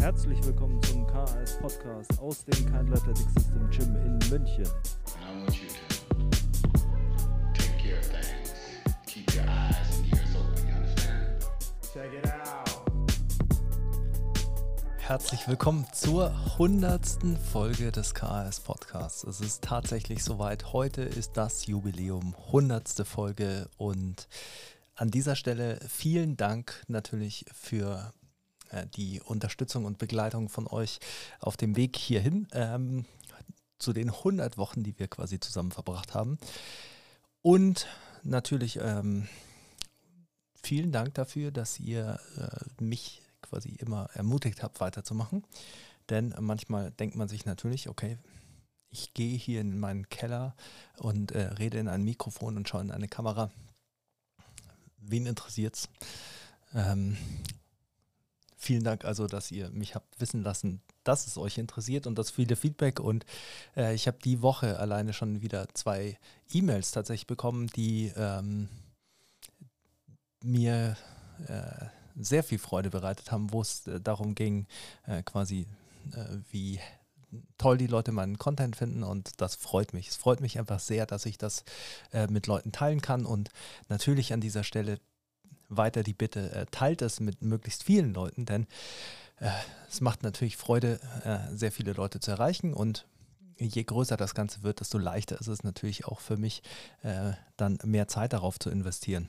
Herzlich willkommen zum KAS Podcast aus dem Kindle Athletic System Gym in München. Herzlich willkommen zur hundertsten Folge des KAS Podcasts. Es ist tatsächlich soweit. Heute ist das Jubiläum, hundertste Folge und an dieser Stelle vielen Dank natürlich für die Unterstützung und Begleitung von euch auf dem Weg hierhin ähm, zu den 100 Wochen, die wir quasi zusammen verbracht haben. Und natürlich ähm, vielen Dank dafür, dass ihr äh, mich quasi immer ermutigt habt, weiterzumachen. Denn manchmal denkt man sich natürlich, okay, ich gehe hier in meinen Keller und äh, rede in ein Mikrofon und schaue in eine Kamera. Wen interessiert's? Ähm, vielen Dank also, dass ihr mich habt wissen lassen, dass es euch interessiert und das viele Feedback. Und äh, ich habe die Woche alleine schon wieder zwei E-Mails tatsächlich bekommen, die ähm, mir äh, sehr viel Freude bereitet haben, wo es äh, darum ging, äh, quasi äh, wie toll die Leute meinen Content finden und das freut mich. Es freut mich einfach sehr, dass ich das äh, mit Leuten teilen kann und natürlich an dieser Stelle weiter die Bitte, äh, teilt es mit möglichst vielen Leuten, denn äh, es macht natürlich Freude, äh, sehr viele Leute zu erreichen und je größer das Ganze wird, desto leichter ist es natürlich auch für mich, dann mehr Zeit darauf zu investieren.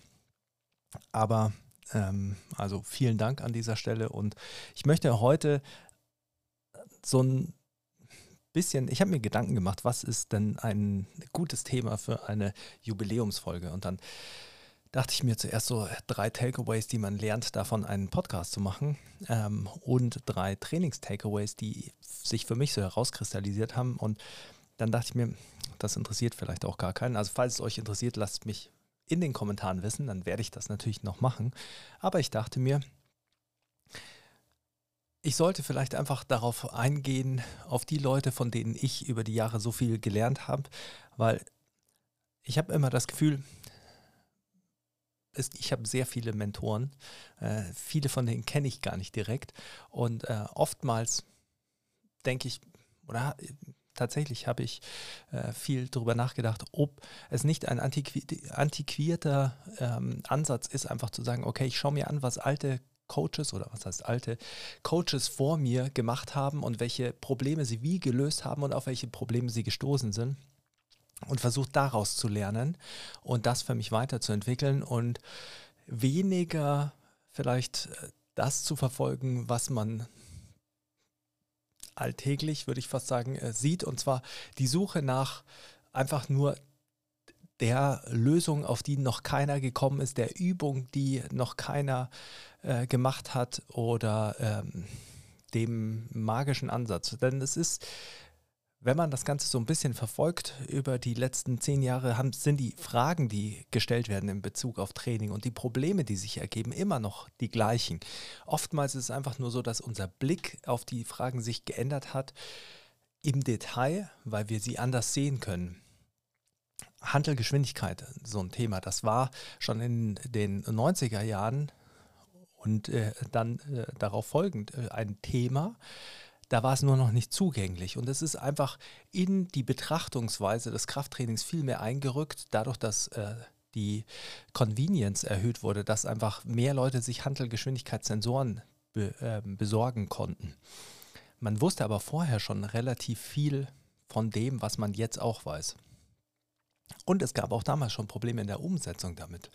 Aber ähm, also vielen Dank an dieser Stelle und ich möchte heute so ein bisschen, ich habe mir Gedanken gemacht, was ist denn ein gutes Thema für eine Jubiläumsfolge und dann dachte ich mir zuerst so drei Takeaways, die man lernt, davon einen Podcast zu machen ähm, und drei Trainings-Takeaways, die sich für mich so herauskristallisiert haben und dann dachte ich mir, das interessiert vielleicht auch gar keinen. Also falls es euch interessiert, lasst mich in den Kommentaren wissen, dann werde ich das natürlich noch machen. Aber ich dachte mir, ich sollte vielleicht einfach darauf eingehen, auf die Leute, von denen ich über die Jahre so viel gelernt habe, weil ich habe immer das Gefühl, ich habe sehr viele Mentoren, äh, viele von denen kenne ich gar nicht direkt. Und äh, oftmals denke ich, oder tatsächlich habe ich äh, viel darüber nachgedacht, ob es nicht ein antiqui antiquierter ähm, Ansatz ist, einfach zu sagen, okay, ich schaue mir an, was alte Coaches oder was heißt alte Coaches vor mir gemacht haben und welche Probleme sie wie gelöst haben und auf welche Probleme sie gestoßen sind und versucht daraus zu lernen und das für mich weiterzuentwickeln und weniger vielleicht äh, das zu verfolgen, was man alltäglich, würde ich fast sagen, äh, sieht. Und zwar die Suche nach einfach nur der Lösung, auf die noch keiner gekommen ist, der Übung, die noch keiner äh, gemacht hat oder ähm, dem magischen Ansatz. Denn es ist wenn man das Ganze so ein bisschen verfolgt über die letzten zehn Jahre, haben, sind die Fragen, die gestellt werden in Bezug auf Training und die Probleme, die sich ergeben, immer noch die gleichen. Oftmals ist es einfach nur so, dass unser Blick auf die Fragen sich geändert hat im Detail, weil wir sie anders sehen können. Handelgeschwindigkeit, so ein Thema, das war schon in den 90er Jahren und äh, dann äh, darauf folgend äh, ein Thema, da war es nur noch nicht zugänglich. Und es ist einfach in die Betrachtungsweise des Krafttrainings viel mehr eingerückt, dadurch, dass äh, die Convenience erhöht wurde, dass einfach mehr Leute sich Handelgeschwindigkeitssensoren be, äh, besorgen konnten. Man wusste aber vorher schon relativ viel von dem, was man jetzt auch weiß. Und es gab auch damals schon Probleme in der Umsetzung damit.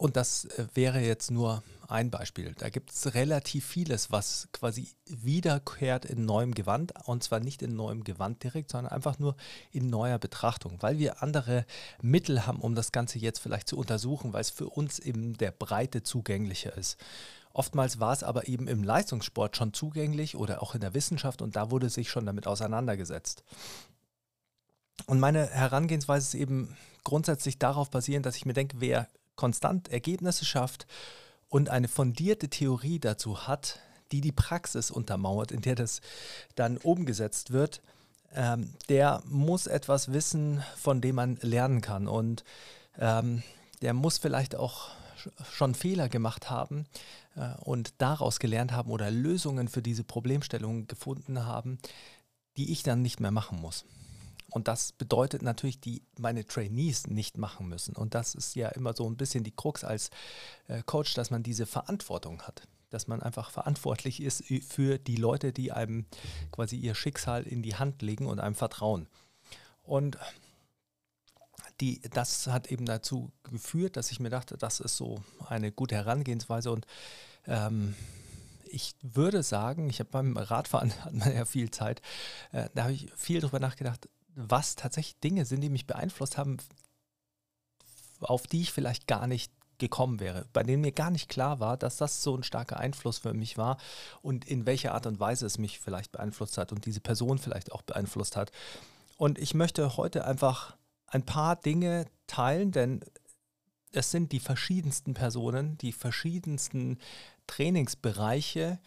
Und das äh, wäre jetzt nur ein Beispiel. Da gibt es relativ vieles, was quasi wiederkehrt in neuem Gewand. Und zwar nicht in neuem Gewand direkt, sondern einfach nur in neuer Betrachtung, weil wir andere Mittel haben, um das Ganze jetzt vielleicht zu untersuchen, weil es für uns in der Breite zugänglicher ist. Oftmals war es aber eben im Leistungssport schon zugänglich oder auch in der Wissenschaft und da wurde sich schon damit auseinandergesetzt. Und meine Herangehensweise ist eben grundsätzlich darauf basierend, dass ich mir denke, wer konstant Ergebnisse schafft und eine fundierte Theorie dazu hat, die die Praxis untermauert, in der das dann umgesetzt wird, ähm, der muss etwas wissen, von dem man lernen kann. Und ähm, der muss vielleicht auch schon Fehler gemacht haben äh, und daraus gelernt haben oder Lösungen für diese Problemstellungen gefunden haben, die ich dann nicht mehr machen muss. Und das bedeutet natürlich, die meine Trainees nicht machen müssen. Und das ist ja immer so ein bisschen die Krux als äh, Coach, dass man diese Verantwortung hat. Dass man einfach verantwortlich ist für die Leute, die einem quasi ihr Schicksal in die Hand legen und einem vertrauen. Und die, das hat eben dazu geführt, dass ich mir dachte, das ist so eine gute Herangehensweise und ähm, ich würde sagen, ich habe beim Radfahren hat man ja viel Zeit, äh, da habe ich viel darüber nachgedacht, was tatsächlich Dinge sind, die mich beeinflusst haben, auf die ich vielleicht gar nicht gekommen wäre, bei denen mir gar nicht klar war, dass das so ein starker Einfluss für mich war und in welcher Art und Weise es mich vielleicht beeinflusst hat und diese Person vielleicht auch beeinflusst hat. Und ich möchte heute einfach ein paar Dinge teilen, denn es sind die verschiedensten Personen, die verschiedensten Trainingsbereiche.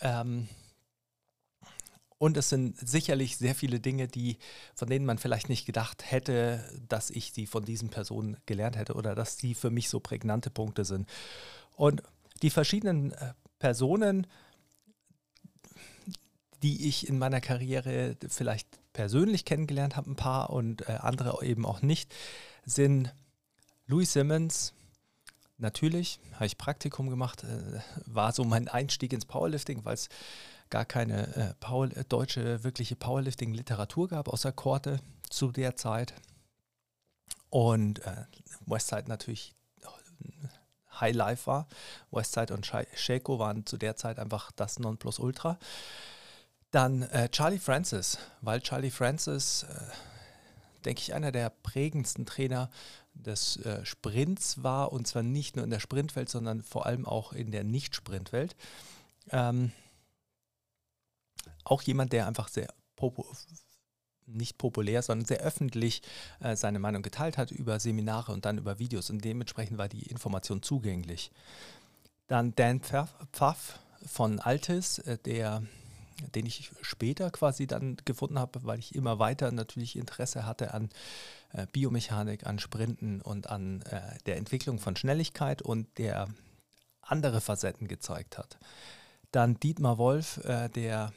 Ähm, und es sind sicherlich sehr viele Dinge, die, von denen man vielleicht nicht gedacht hätte, dass ich sie von diesen Personen gelernt hätte oder dass sie für mich so prägnante Punkte sind. Und die verschiedenen äh, Personen, die ich in meiner Karriere vielleicht persönlich kennengelernt habe, ein paar und äh, andere eben auch nicht, sind Louis Simmons. Natürlich habe ich Praktikum gemacht, äh, war so mein Einstieg ins Powerlifting, weil es gar keine äh, Power, deutsche wirkliche Powerlifting-Literatur gab, außer Korte zu der Zeit. Und äh, Westside natürlich High Life war. Westside und Shaco waren zu der Zeit einfach das Nonplusultra. Dann äh, Charlie Francis, weil Charlie Francis, äh, denke ich, einer der prägendsten Trainer des äh, Sprints war und zwar nicht nur in der Sprintwelt, sondern vor allem auch in der Nicht-Sprintwelt. Ähm, auch jemand, der einfach sehr popu nicht populär, sondern sehr öffentlich äh, seine Meinung geteilt hat über Seminare und dann über Videos und dementsprechend war die Information zugänglich. Dann Dan Pfaff von Altis, äh, der den ich später quasi dann gefunden habe, weil ich immer weiter natürlich Interesse hatte an äh, Biomechanik, an Sprinten und an äh, der Entwicklung von Schnelligkeit und der andere Facetten gezeigt hat. Dann Dietmar Wolf, äh, der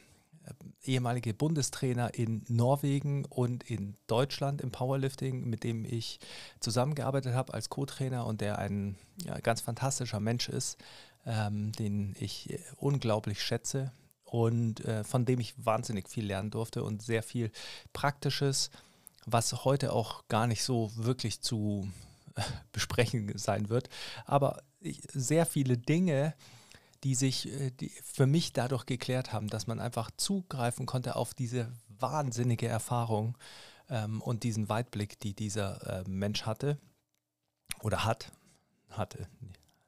ehemalige Bundestrainer in Norwegen und in Deutschland im Powerlifting, mit dem ich zusammengearbeitet habe als Co-Trainer und der ein ja, ganz fantastischer Mensch ist, ähm, den ich äh, unglaublich schätze und äh, von dem ich wahnsinnig viel lernen durfte und sehr viel Praktisches, was heute auch gar nicht so wirklich zu äh, besprechen sein wird. Aber ich, sehr viele Dinge, die sich äh, die für mich dadurch geklärt haben, dass man einfach zugreifen konnte auf diese wahnsinnige Erfahrung ähm, und diesen Weitblick, die dieser äh, Mensch hatte oder hat, hatte,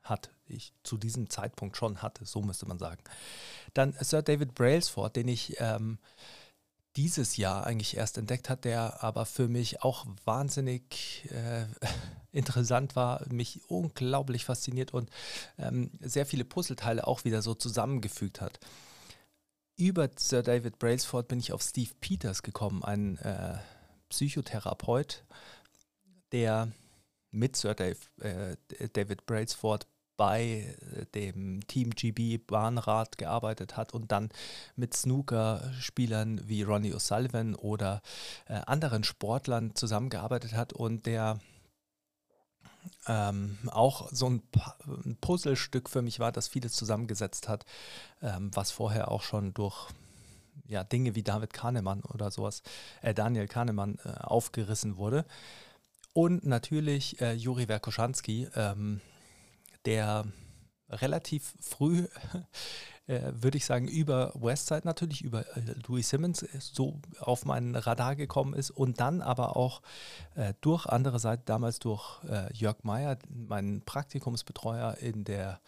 hat, ich zu diesem Zeitpunkt schon hatte, so müsste man sagen. Dann Sir David Brailsford, den ich ähm, dieses Jahr eigentlich erst entdeckt hat, der aber für mich auch wahnsinnig äh, interessant war, mich unglaublich fasziniert und ähm, sehr viele Puzzleteile auch wieder so zusammengefügt hat. Über Sir David Brailsford bin ich auf Steve Peters gekommen, ein äh, Psychotherapeut, der mit Sir Dave, äh, David Brailsford bei äh, dem Team GB Bahnrad gearbeitet hat und dann mit Snooker-Spielern wie Ronnie O'Sullivan oder äh, anderen Sportlern zusammengearbeitet hat und der ähm, auch so ein, ein, Puzzlestück für mich war, das vieles zusammengesetzt hat, ähm, was vorher auch schon durch ja, Dinge wie David Kahnemann oder sowas, äh, Daniel Kahnemann äh, aufgerissen wurde. Und natürlich äh, Juri Verkoschanski, ähm, der relativ früh, äh, würde ich sagen, über Westside natürlich, über äh, Louis Simmons äh, so auf mein Radar gekommen ist und dann aber auch äh, durch andere Seite, damals durch äh, Jörg Meyer, meinen Praktikumsbetreuer in der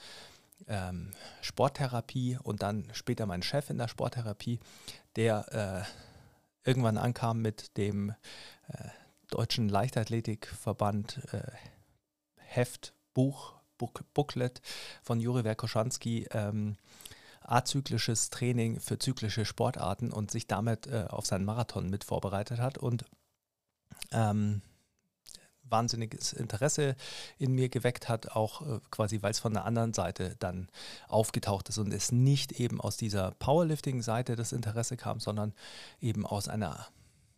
ähm, Sporttherapie und dann später mein Chef in der Sporttherapie, der äh, irgendwann ankam mit dem Deutschen Leichtathletikverband Heft, Buch Book Booklet von Juri Verkoschanski, ähm, azyklisches Training für zyklische Sportarten und sich damit äh, auf seinen Marathon mit vorbereitet hat und ähm, wahnsinniges Interesse in mir geweckt hat, auch äh, quasi, weil es von der anderen Seite dann aufgetaucht ist und es nicht eben aus dieser Powerlifting-Seite das Interesse kam, sondern eben aus einer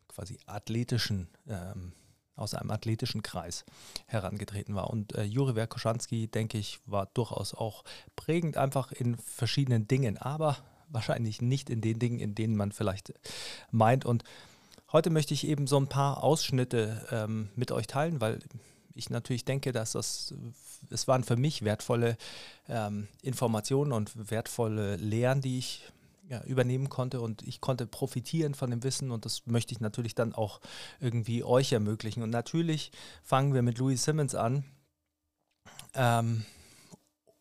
quasi athletischen, ähm, aus einem athletischen Kreis herangetreten war. Und äh, Juri Werkoschanski, denke ich, war durchaus auch prägend, einfach in verschiedenen Dingen, aber wahrscheinlich nicht in den Dingen, in denen man vielleicht meint. Und heute möchte ich eben so ein paar Ausschnitte ähm, mit euch teilen, weil ich natürlich denke, dass das, es waren für mich wertvolle ähm, Informationen und wertvolle Lehren, die ich ja, übernehmen konnte und ich konnte profitieren von dem Wissen und das möchte ich natürlich dann auch irgendwie euch ermöglichen. Und natürlich fangen wir mit Louis Simmons an. Ähm,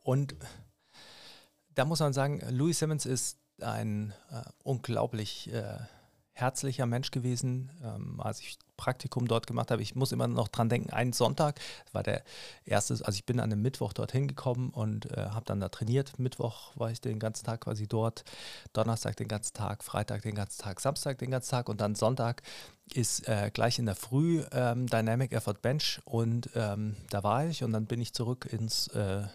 und da muss man sagen, Louis Simmons ist ein äh, unglaublich äh, herzlicher Mensch gewesen, ähm, als ich Praktikum dort gemacht habe. Ich muss immer noch dran denken, einen Sonntag war der erste, also ich bin an einem Mittwoch dorthin gekommen und äh, habe dann da trainiert. Mittwoch war ich den ganzen Tag quasi dort, Donnerstag den ganzen Tag, Freitag den ganzen Tag, Samstag den ganzen Tag und dann Sonntag ist äh, gleich in der Früh ähm, Dynamic Effort Bench und ähm, da war ich und dann bin ich zurück ins äh,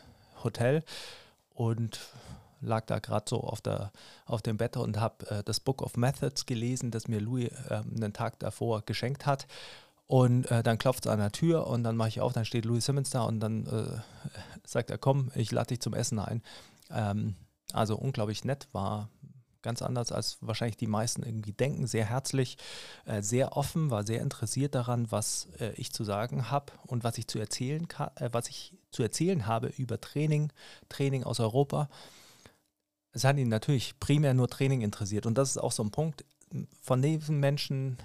Hotel und lag da gerade so auf, der, auf dem Bett und habe äh, das Book of Methods gelesen, das mir Louis äh, einen Tag davor geschenkt hat. Und äh, dann klopft es an der Tür und dann mache ich auf, dann steht Louis Simmons da und dann äh, sagt er, komm, ich lade dich zum Essen ein. Ähm, also unglaublich nett, war ganz anders als wahrscheinlich die meisten irgendwie denken, sehr herzlich, äh, sehr offen, war sehr interessiert daran, was äh, ich zu sagen habe und was ich zu erzählen kann, was ich zu erzählen habe über Training, Training aus Europa es hat ihn natürlich primär nur Training interessiert. Und das ist auch so ein Punkt. Von diesen Menschen,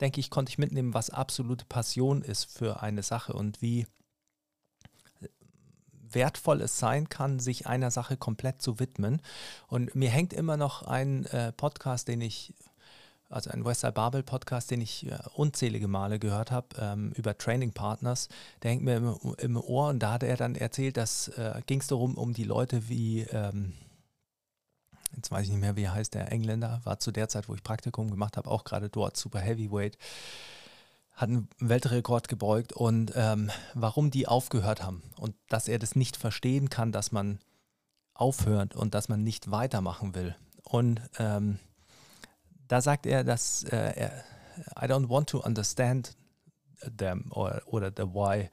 denke ich, konnte ich mitnehmen, was absolute Passion ist für eine Sache und wie wertvoll es sein kann, sich einer Sache komplett zu widmen. Und mir hängt immer noch ein äh, Podcast, den ich, also ein Westside Babel Podcast, den ich äh, unzählige Male gehört habe, ähm, über Training Partners, der hängt mir im, im, Ohr und da hat er dann erzählt, dass äh, ging es darum, um die Leute wie ähm, jetzt weiß ich nicht mehr, wie er heißt, der Engländer, war zu der Zeit, wo ich Praktikum gemacht habe, auch gerade dort Super Heavyweight, hat einen Weltrekord gebeugt und ähm, warum die aufgehört haben und dass er das nicht verstehen kann, dass man aufhört und dass man nicht weitermachen will. Und ähm, da sagt er, dass äh, I don't want to understand them or, oder the why.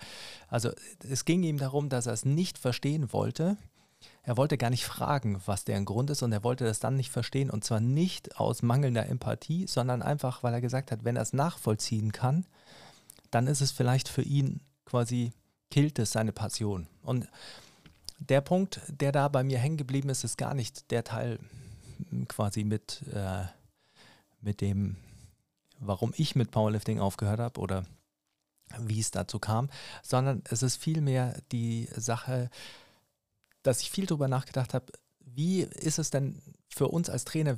Also es ging ihm darum, dass er es nicht verstehen wollte er wollte gar nicht fragen, was deren Grund ist und er wollte das dann nicht verstehen und zwar nicht aus mangelnder Empathie, sondern einfach, weil er gesagt hat, wenn er es nachvollziehen kann, dann ist es vielleicht für ihn quasi, killt es seine Passion. Und der Punkt, der da bei mir hängen geblieben ist, ist gar nicht der Teil quasi mit, äh, mit dem, warum ich mit Powerlifting aufgehört habe oder wie es dazu kam, sondern es ist vielmehr die Sache, dass ich viel darüber nachgedacht habe, wie ist es denn für uns als Trainer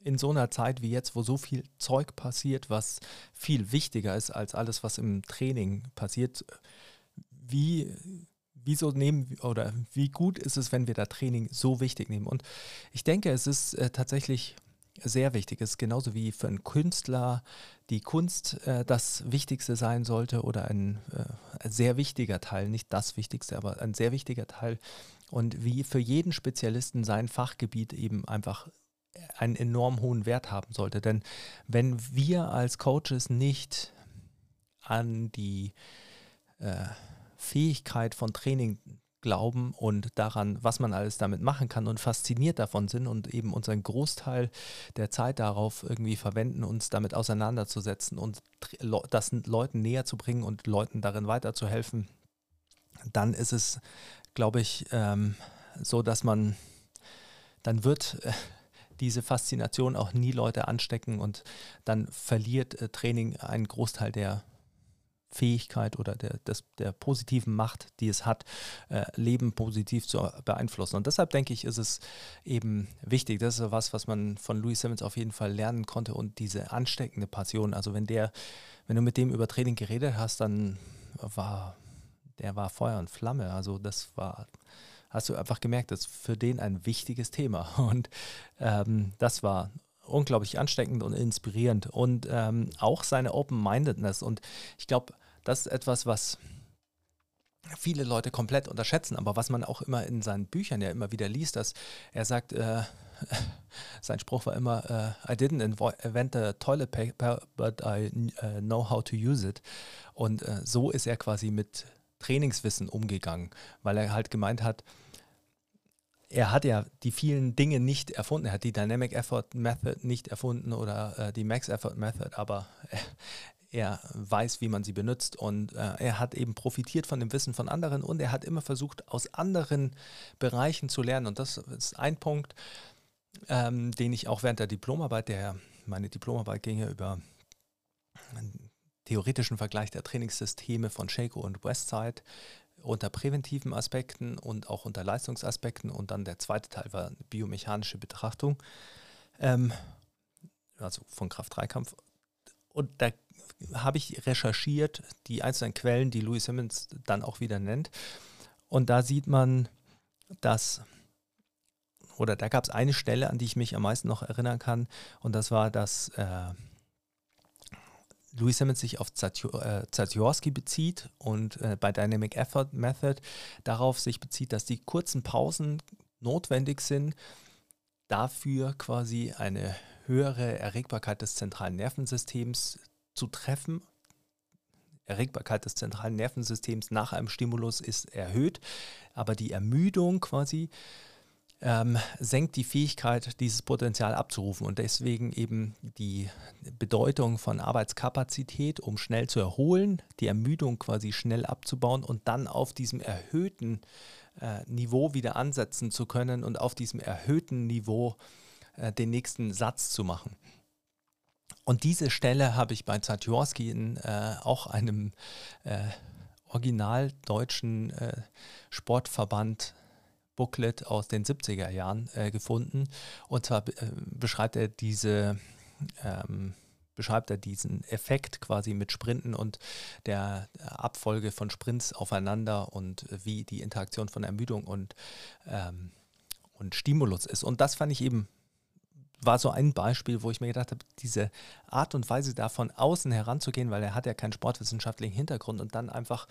in so einer Zeit wie jetzt, wo so viel Zeug passiert, was viel wichtiger ist als alles, was im Training passiert, wie, wieso nehmen oder wie gut ist es, wenn wir da Training so wichtig nehmen? Und ich denke, es ist äh, tatsächlich sehr wichtig ist, genauso wie für einen Künstler die Kunst äh, das Wichtigste sein sollte oder ein, äh, sehr wichtiger Teil, nicht das Wichtigste, aber ein sehr wichtiger Teil. Und wie für jeden Spezialisten sein Fachgebiet eben einfach einen enorm hohen Wert haben sollte. Denn wenn wir als Coaches nicht an die äh, Fähigkeit von Training glauben und daran, was man alles damit machen kann und fasziniert davon sind und eben unseren Großteil der Zeit darauf irgendwie verwenden, uns damit auseinanderzusetzen und das Leuten näher zu bringen und Leuten darin weiterzuhelfen, dann ist es, glaube ich, ähm, so, dass man, dann wird äh, diese Faszination auch nie Leute anstecken und dann verliert äh, Training einen Großteil der Fähigkeit oder der, des, der positiven Macht, die es hat, äh, Leben positiv zu beeinflussen. Und deshalb denke ich, ist es eben wichtig. Das ist was, was man von Louis Simmons auf jeden Fall lernen konnte und diese ansteckende Passion. Also wenn der, wenn du mit dem über Training geredet hast, dann war der war Feuer und Flamme. Also das war hast du einfach gemerkt, das ist für den ein wichtiges Thema. Und ähm, das war unglaublich ansteckend und inspirierend. Und ähm, auch seine Open-Mindedness. Und ich glaube, Das ist etwas, was viele Leute komplett unterschätzen, aber was man auch immer in seinen Büchern ja immer wieder liest, dass er sagt, äh, sein Spruch war immer, uh, I didn't invent the toilet paper, but I uh, know how to use it. Und uh, so ist er quasi mit Trainingswissen umgegangen, weil er halt gemeint hat, er hat ja die vielen Dinge nicht erfunden. Er hat die Dynamic Effort Method nicht erfunden oder die Max Effort Method, aber er weiß, wie man sie benutzt und äh, er hat eben profitiert von dem Wissen von anderen und er hat immer versucht, aus anderen Bereichen zu lernen. Und das ist ein Punkt, ähm, den ich auch während der Diplomarbeit, der meine Diplomarbeit ging ja über einen theoretischen Vergleich der Trainingssysteme von Shaco und Westside unter präventiven Aspekten und auch unter Leistungsaspekten und dann der zweite Teil war biomechanische Betrachtung, ähm, also von Kraft-3-Kampf. Und da habe ich recherchiert, die einzelnen Quellen, die Louis Simmons dann auch wieder nennt. Und da sieht man, dass, oder da gab es eine Stelle, an die ich mich am meisten noch erinnern kann, und das war, dass äh, Louis Simmons sich auf äh, bezieht und äh, bei Dynamic Effort Method darauf sich bezieht, dass die kurzen Pausen notwendig sind, dafür quasi eine höhere Erregbarkeit des zentralen Nervensystems zu treffen. Erregbarkeit des zentralen Nervensystems nach einem Stimulus ist erhöht, aber die Ermüdung quasi ähm, senkt die Fähigkeit, dieses Potenzial abzurufen und deswegen eben die Bedeutung von Arbeitskapazität, um schnell zu erholen, die Ermüdung quasi schnell abzubauen und dann auf diesem erhöhten äh, Niveau wieder ansetzen zu können und auf diesem erhöhten Niveau äh, den nächsten Satz zu machen. Und diese Stelle habe ich bei Zatjorski in äh, auch einem äh, original deutschen äh, Sportverband Booklet aus den 70er Jahren äh, gefunden. Und zwar äh, beschreibt er diese ähm, beschreibt er diesen Effekt quasi mit Sprinten und der Abfolge von Sprints aufeinander und wie die Interaktion von Ermüdung und, ähm, und Stimulus ist. Und das fand ich eben war so ein Beispiel, wo ich mir gedacht habe, diese Art und Weise da von außen heranzugehen, weil er hat ja keinen sportwissenschaftlichen Hintergrund und dann einfach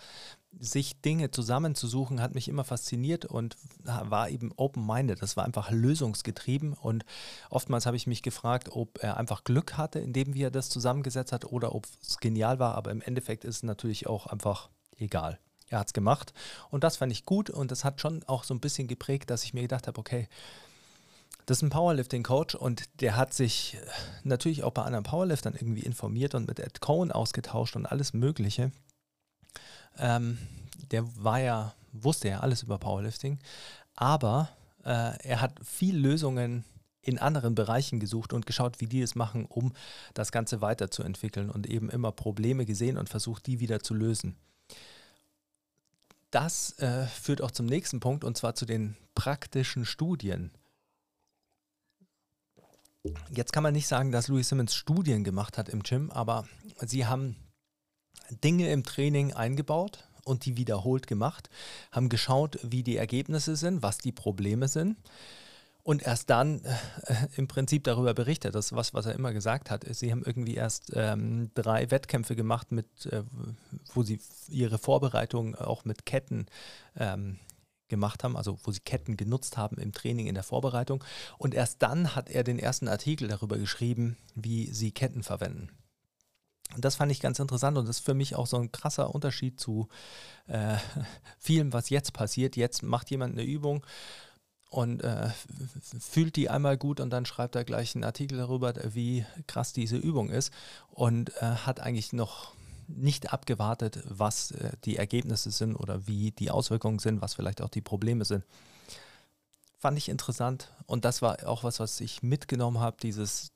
sich Dinge zusammenzusuchen, hat mich immer fasziniert und war eben open-minded. Das war einfach lösungsgetrieben und oftmals habe ich mich gefragt, ob er einfach Glück hatte, indem wie er das zusammengesetzt hat oder ob es genial war, aber im Endeffekt ist es natürlich auch einfach egal. Er hat es gemacht und das fand ich gut und das hat schon auch so ein bisschen geprägt, dass ich mir gedacht habe, okay, das ist ein Powerlifting-Coach und der hat sich äh, natürlich auch bei anderen Powerliftern irgendwie informiert und mit Ed Cohn ausgetauscht und alles Mögliche. Ähm, der war ja, wusste ja alles über Powerlifting, aber äh, er hat viel Lösungen in anderen Bereichen gesucht und geschaut, wie die es machen, um das Ganze weiterzuentwickeln und eben immer Probleme gesehen und versucht, die wieder zu lösen. Das äh, führt auch zum nächsten Punkt und zwar zu den praktischen Studien. Jetzt kann man nicht sagen, dass Louis Simmons Studien gemacht hat im Gym, aber sie haben Dinge im Training eingebaut und die wiederholt gemacht, haben geschaut, wie die Ergebnisse sind, was die Probleme sind und erst dann äh, im Prinzip darüber berichtet. Das ist was, was er immer gesagt hat. Sie haben irgendwie erst ähm, drei Wettkämpfe gemacht, mit, äh, wo sie ihre Vorbereitung auch mit Ketten ähm, gemacht haben, also wo sie Ketten genutzt haben im Training, in der Vorbereitung. Und erst dann hat er den ersten Artikel darüber geschrieben, wie sie Ketten verwenden. Und das fand ich ganz interessant und das ist für mich auch so ein krasser Unterschied zu äh, vielem, was jetzt passiert. Jetzt macht jemand eine Übung und äh, fühlt die einmal gut und dann schreibt er gleich einen Artikel darüber, wie krass diese Übung ist und äh, hat eigentlich noch nicht abgewartet, was äh, die Ergebnisse sind oder wie die Auswirkungen sind, was vielleicht auch die Probleme sind. Fand ich interessant und das war auch was, was ich mitgenommen habe, dieses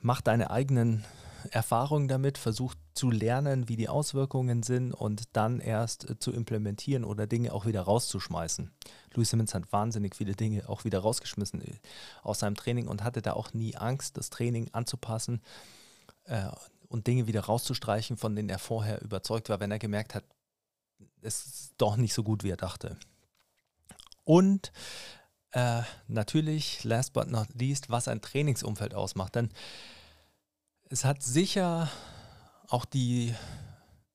mach deine eigenen Erfahrungen damit, versuch zu lernen, wie die Auswirkungen sind und dann erst äh, zu implementieren oder Dinge auch wieder rauszuschmeißen. Louis Simmons hat wahnsinnig viele Dinge auch wieder rausgeschmissen äh, aus seinem Training und hatte da auch nie Angst, das Training anzupassen und Dinge wieder rauszustreichen, von denen er vorher überzeugt war, wenn er gemerkt hat, es ist doch nicht so gut, wie er dachte. Und äh, natürlich, last but not least, was ein Trainingsumfeld ausmacht. Denn es hat sicher auch die,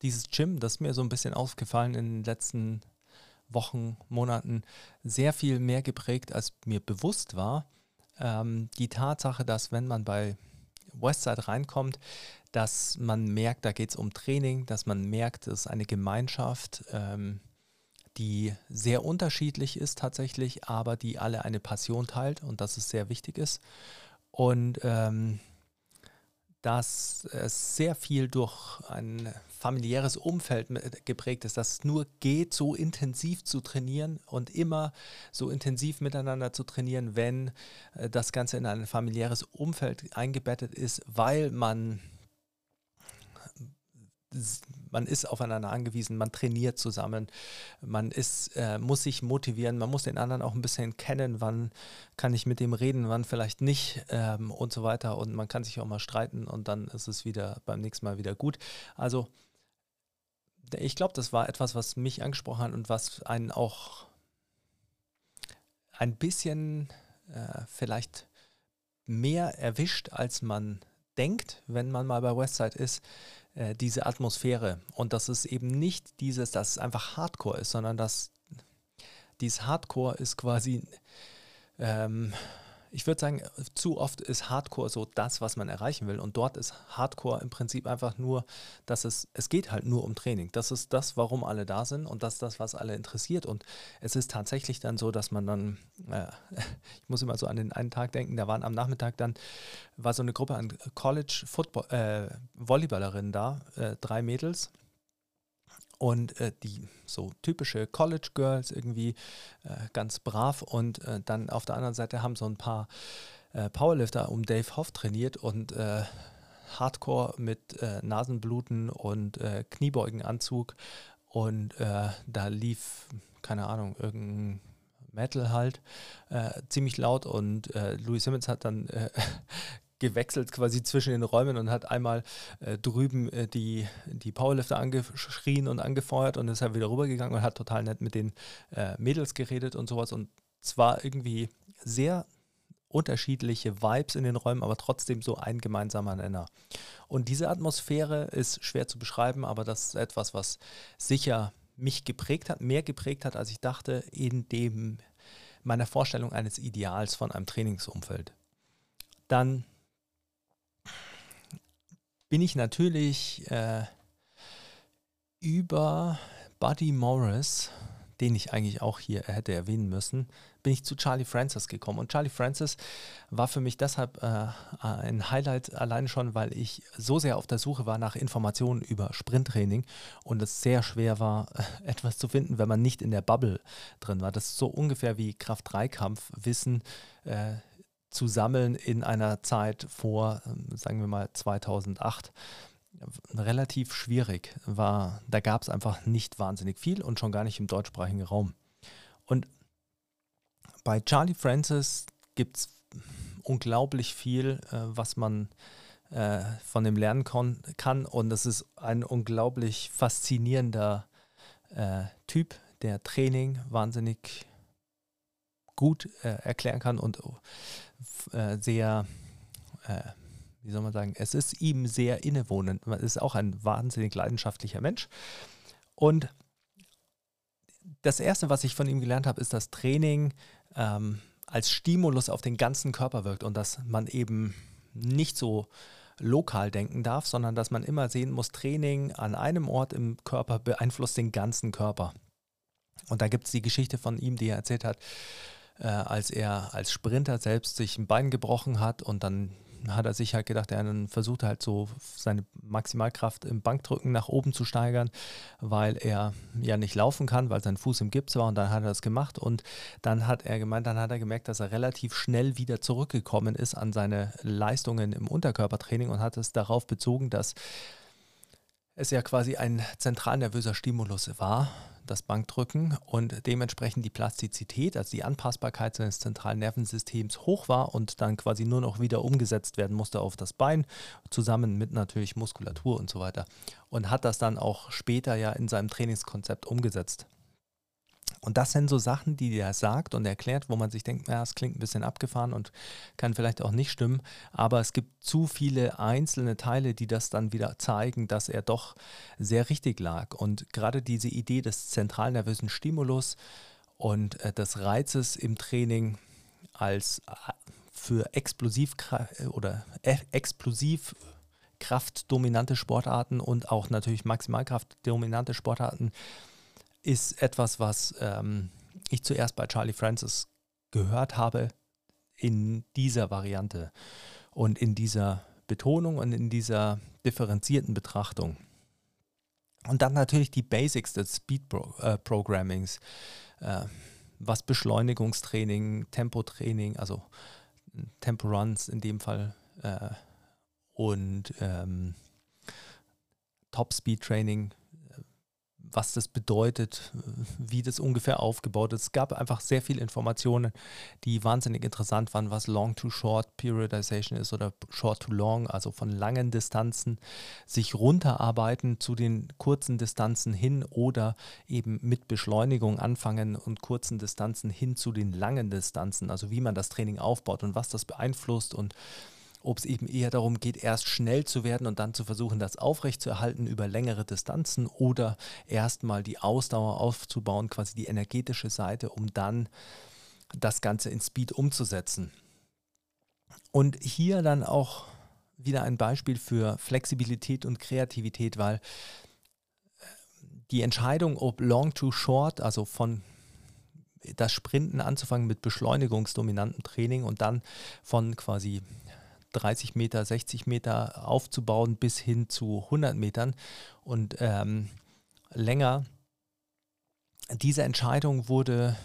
dieses Gym, das ist mir so ein bisschen aufgefallen in den letzten Wochen, Monaten, sehr viel mehr geprägt, als mir bewusst war. Ähm, die Tatsache, dass wenn man bei Westside reinkommt, dass man merkt, da geht es um Training, dass man merkt, es ist eine Gemeinschaft, ähm, die sehr unterschiedlich ist tatsächlich, aber die alle eine Passion teilt und dass es sehr wichtig ist. Und ähm, dass es sehr viel durch ein familiäres Umfeld geprägt ist, dass es nur geht, so intensiv zu trainieren und immer so intensiv miteinander zu trainieren, wenn äh, das Ganze in ein familiäres Umfeld eingebettet ist, weil man man ist aufeinander angewiesen, man trainiert zusammen, man ist, äh, muss sich motivieren, man muss den anderen auch ein bisschen kennen, wann kann ich mit dem reden, wann vielleicht nicht ähm, und so weiter. Und man kann sich auch mal streiten und dann ist es wieder beim nächsten Mal wieder gut. Also ich glaube, das war etwas, was mich angesprochen hat und was einen auch ein bisschen äh, vielleicht mehr erwischt, als man denkt, wenn man mal bei Westside ist, äh, diese Atmosphäre. Und dass es eben nicht dieses, dass es einfach Hardcore ist, sondern dass dieses Hardcore ist quasi ähm, ich würde sagen, zu oft ist Hardcore so das, was man erreichen will. Und dort ist Hardcore im Prinzip einfach nur, dass es, es geht halt nur um Training. Das ist das, warum alle da sind und das ist das, was alle interessiert. Und es ist tatsächlich dann so, dass man dann, äh, ich muss immer so an den einen Tag denken, da waren am Nachmittag dann, war so eine Gruppe an College Football, äh, Volleyballerinnen da, äh, drei Mädels und äh, die so typische College Girls irgendwie äh, ganz brav. Und äh, dann auf der anderen Seite haben so ein paar äh, Powerlifter um Dave Hoff trainiert und äh, Hardcore mit äh, Nasenbluten und Kniebeugenanzug. Und da lief, keine Ahnung, irgendein Metal halt, ziemlich laut. Und Louis Simmons hat dann gewechselt quasi zwischen den Räumen und hat einmal äh, drüben äh, die, die Powerlifter angeschrien und angefeuert und ist halt wieder rübergegangen und hat total nett mit den äh, Mädels geredet und sowas. Und zwar irgendwie sehr unterschiedliche Vibes in den Räumen, aber trotzdem so ein gemeinsamer Nenner. Und diese Atmosphäre ist schwer zu beschreiben, aber das ist etwas, was sicher mich geprägt hat, mehr geprägt hat, als ich dachte, in dem meiner Vorstellung eines Ideals von einem Trainingsumfeld. Dann bin ich natürlich äh, über Buddy Morris, den ich eigentlich auch hier hätte erwähnen müssen, bin ich zu Charlie Francis gekommen. Und Charlie Francis war für mich deshalb äh, ein Highlight allein schon, weil ich so sehr auf der Suche war nach Informationen über Sprinttraining und es sehr schwer war, etwas zu finden, wenn man nicht in der Bubble drin war. Das ist so ungefähr wie Kraft-3-Kampf-Wissen. Äh, zu sammeln in einer Zeit vor, ähm, sagen wir mal, 2008 relativ schwierig war. Da gab es einfach nicht wahnsinnig viel und schon gar nicht im deutschsprachigen Raum. Und bei Charlie Francis gibt es unglaublich viel, äh, was man äh, von dem lernen kann. Und es ist ein unglaublich faszinierender äh, Typ, der Training wahnsinnig gut äh, erklären kann und äh, sehr, äh, wie soll man sagen, es ist ihm sehr innewohnend. Man ist auch ein wahnsinnig leidenschaftlicher Mensch. Und das Erste, was ich von ihm gelernt habe, ist, dass Training ähm, als Stimulus auf den ganzen Körper wirkt und dass man eben nicht so lokal denken darf, sondern dass man immer sehen muss, Training an einem Ort im Körper beeinflusst den ganzen Körper. Und da gibt es die Geschichte von ihm, die er erzählt hat, äh, als er als Sprinter selbst sich ein Bein gebrochen hat und dann hat er sich halt gedacht, er versucht halt so seine Maximalkraft im Bankdrücken nach oben zu steigern, weil er ja nicht laufen kann, weil sein Fuß im Gips war und dann hat er das gemacht und dann hat er gemeint, dann hat er gemerkt, dass er relativ schnell wieder zurückgekommen ist an seine Leistungen im Unterkörpertraining und hat es darauf bezogen, dass es ja quasi ein zentral nervöser Stimulus war, das Bankdrücken und dementsprechend die Plastizität, also die Anpassbarkeit seines zentralen Nervensystems hoch war und dann quasi nur noch wieder umgesetzt werden musste auf das Bein, zusammen mit natürlich Muskulatur und so weiter. Und hat das dann auch später ja in seinem Trainingskonzept umgesetzt. Und das sind so Sachen, die er sagt und erklärt, wo man sich denkt, ja, es klingt ein bisschen abgefahren und kann vielleicht auch nicht stimmen. Aber es gibt zu viele einzelne Teile, die das dann wieder zeigen, dass er doch sehr richtig lag. Und gerade diese Idee des zentralnervösen Stimulus und äh, des Reizes im Training als äh, für explosiv oder e explosiv kraftdominante Sportarten und auch natürlich maximalkraftdominante Sportarten ist etwas, was ähm, ich zuerst bei Charlie Francis gehört habe in dieser Variante und in dieser Betonung und in dieser differenzierten Betrachtung. Und dann natürlich die Basics des Speed -Pro äh, Programmings, äh, was Beschleunigungstraining, Tempotraining, also Tempo-Runs in dem Fall äh, und ähm, Top-Speed-Training was das bedeutet, wie das ungefähr aufgebaut ist. Es gab einfach sehr viele Informationen, die wahnsinnig interessant waren, was Long to Short Periodization ist oder Short to Long, also von langen Distanzen sich runterarbeiten zu den kurzen Distanzen hin oder eben mit Beschleunigung anfangen und kurzen Distanzen hin zu den langen Distanzen, also wie man das Training aufbaut und was das beeinflusst und ob es eben eher darum geht, erst schnell zu werden und dann zu versuchen, das aufrechtzuerhalten über längere Distanzen oder erstmal die Ausdauer aufzubauen, quasi die energetische Seite, um dann das Ganze in Speed umzusetzen. Und hier dann auch wieder ein Beispiel für Flexibilität und Kreativität, weil äh, die Entscheidung, ob Long to Short, also von das Sprinten anzufangen mit beschleunigungsdominantem Training und dann von quasi 30 Meter, 60 Meter aufzubauen bis hin zu 100 Metern und ähm, länger. Diese Entscheidung wurde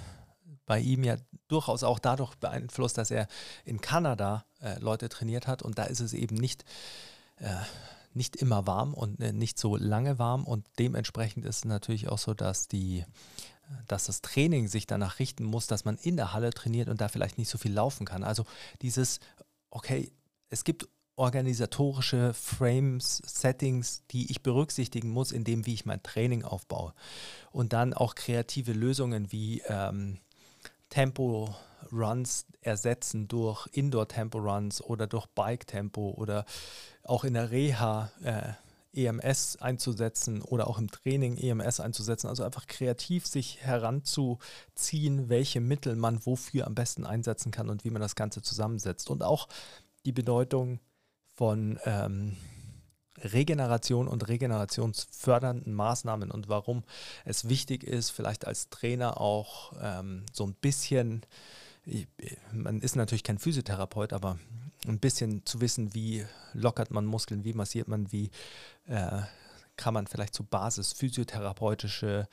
bei ihm ja durchaus auch dadurch beeinflusst, dass er in Kanada äh, Leute trainiert hat und da ist es eben nicht, äh, nicht immer warm und äh, nicht so lange warm und dementsprechend ist es natürlich auch so, dass die dass das Training sich danach richten muss, dass man in der Halle trainiert und da vielleicht nicht so viel laufen kann. Also dieses, okay, es gibt organisatorische Frames, Settings, die ich berücksichtigen muss, in dem, wie ich mein Training aufbaue. Und dann auch kreative Lösungen wie ähm, Tempo-Runs ersetzen durch Indoor-Tempo-Runs oder durch Bike-Tempo oder auch in der Reha äh, EMS einzusetzen oder auch im Training EMS einzusetzen. Also einfach kreativ sich heranzuziehen, welche Mittel man wofür am besten einsetzen kann und wie man das Ganze zusammensetzt. Und auch die Bedeutung von ähm, Regeneration und regenerationsfördernden Maßnahmen und warum es wichtig ist, vielleicht als Trainer auch ähm, so ein bisschen, man ist natürlich kein Physiotherapeut, aber ein bisschen zu wissen, wie lockert man Muskeln, wie massiert man, wie äh, kann man vielleicht zu Basis physiotherapeutische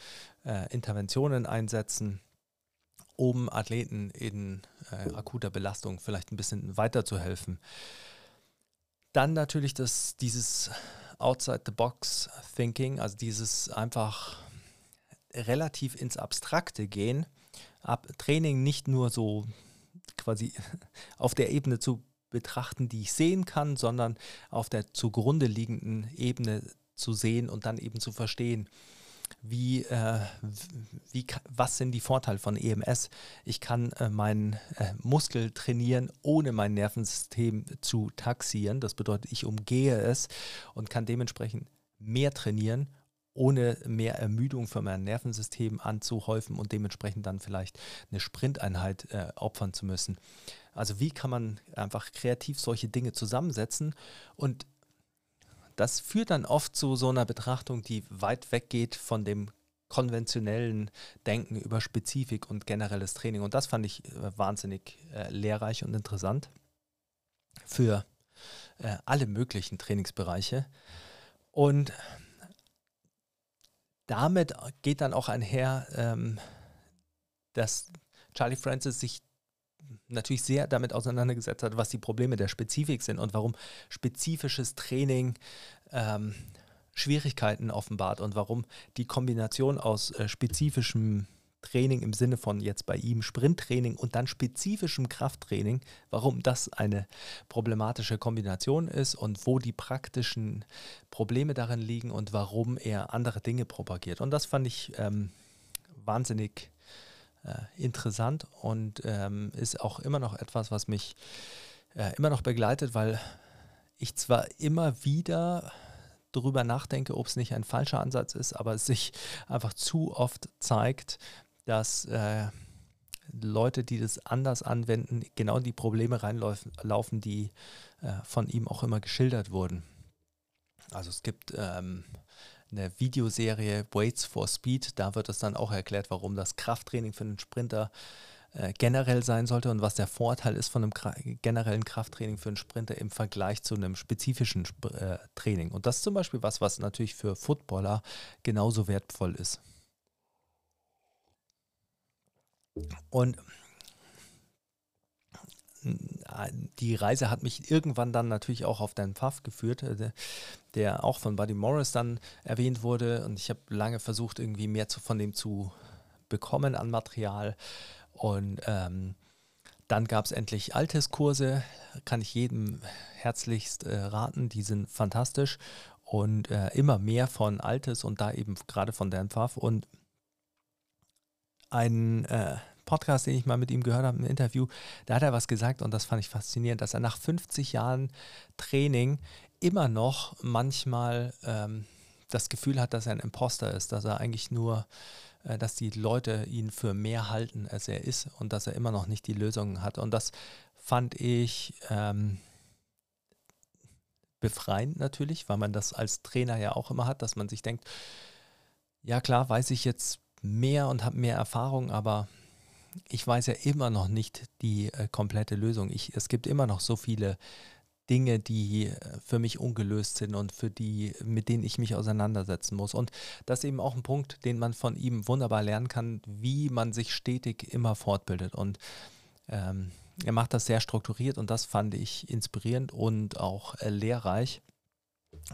äh, Interventionen einsetzen um Athleten in äh, akuter Belastung vielleicht ein bisschen weiterzuhelfen. Dann natürlich das, dieses Outside-the-Box-Thinking, also dieses einfach relativ ins Abstrakte gehen, ab Training nicht nur so quasi auf der Ebene zu betrachten, die ich sehen kann, sondern auf der zugrunde liegenden Ebene zu sehen und dann eben zu verstehen, wie, äh, wie, was sind die Vorteile von EMS? Ich kann äh, meinen äh, Muskel trainieren, ohne mein Nervensystem zu taxieren. Das bedeutet, ich umgehe es und kann dementsprechend mehr trainieren, ohne mehr Ermüdung für mein Nervensystem anzuhäufen und dementsprechend dann vielleicht eine Sprinteinheit äh, opfern zu müssen. Also wie kann man einfach kreativ solche Dinge zusammensetzen und das führt dann oft zu so einer Betrachtung, die weit weggeht von dem konventionellen Denken über Spezifik und generelles Training. Und das fand ich äh, wahnsinnig äh, lehrreich und interessant für äh, alle möglichen Trainingsbereiche. Und damit geht dann auch einher, ähm, dass Charlie Francis sich natürlich sehr damit auseinandergesetzt hat, was die Probleme der Spezifik sind und warum spezifisches Training ähm, Schwierigkeiten offenbart und warum die Kombination aus äh, spezifischem Training im Sinne von jetzt bei ihm Sprinttraining und dann spezifischem Krafttraining, warum das eine problematische Kombination ist und wo die praktischen Probleme darin liegen und warum er andere Dinge propagiert. Und das fand ich ähm, wahnsinnig interessant und ähm, ist auch immer noch etwas, was mich äh, immer noch begleitet, weil ich zwar immer wieder darüber nachdenke, ob es nicht ein falscher Ansatz ist, aber es sich einfach zu oft zeigt, dass äh, Leute, die das anders anwenden, genau in die Probleme reinlaufen, die äh, von ihm auch immer geschildert wurden. Also es gibt ähm, eine Videoserie Weights for Speed, da wird es dann auch erklärt, warum das Krafttraining für einen Sprinter äh, generell sein sollte und was der Vorteil ist von einem generellen Krafttraining für einen Sprinter im Vergleich zu einem spezifischen Sp äh, Training. Und das ist zum Beispiel was, was natürlich für Footballer genauso wertvoll ist. Und die Reise hat mich irgendwann dann natürlich auch auf deinen Pfaff geführt, der, der, auch von Buddy Morris dann erwähnt wurde. Und ich habe lange versucht, irgendwie mehr zu, von dem zu bekommen an Material. Und ähm, dann gab es endlich Altes-Kurse, kann ich jedem herzlichst äh, raten, die sind fantastisch und äh, immer mehr von Altes und da eben gerade von Dan Pfaff und ein äh, Podcast, den ich mal mit ihm gehört habe, im Interview, da hat er was gesagt und das fand ich faszinierend, dass er nach 50 Jahren Training immer noch manchmal ähm, das Gefühl hat, dass er ein Imposter ist, dass er eigentlich nur äh, dass die Leute ihn für mehr halten, als er ist und dass er immer noch nicht die Lösungen hat. Und das fand ich ähm, befreiend natürlich, weil man das als Trainer ja auch immer hat, dass man sich denkt, ja klar, weiß ich jetzt mehr und habe mehr Erfahrung, aber ich weiß ja immer noch nicht die äh, komplette Lösung. Ich, es gibt immer noch so viele Dinge, die äh, für mich ungelöst sind und für die, mit denen ich mich auseinandersetzen muss. Und das ist eben auch ein Punkt, den man von ihm wunderbar lernen kann, wie man sich stetig immer fortbildet. Und ähm, er macht das sehr strukturiert und das fand ich inspirierend und auch äh, lehrreich.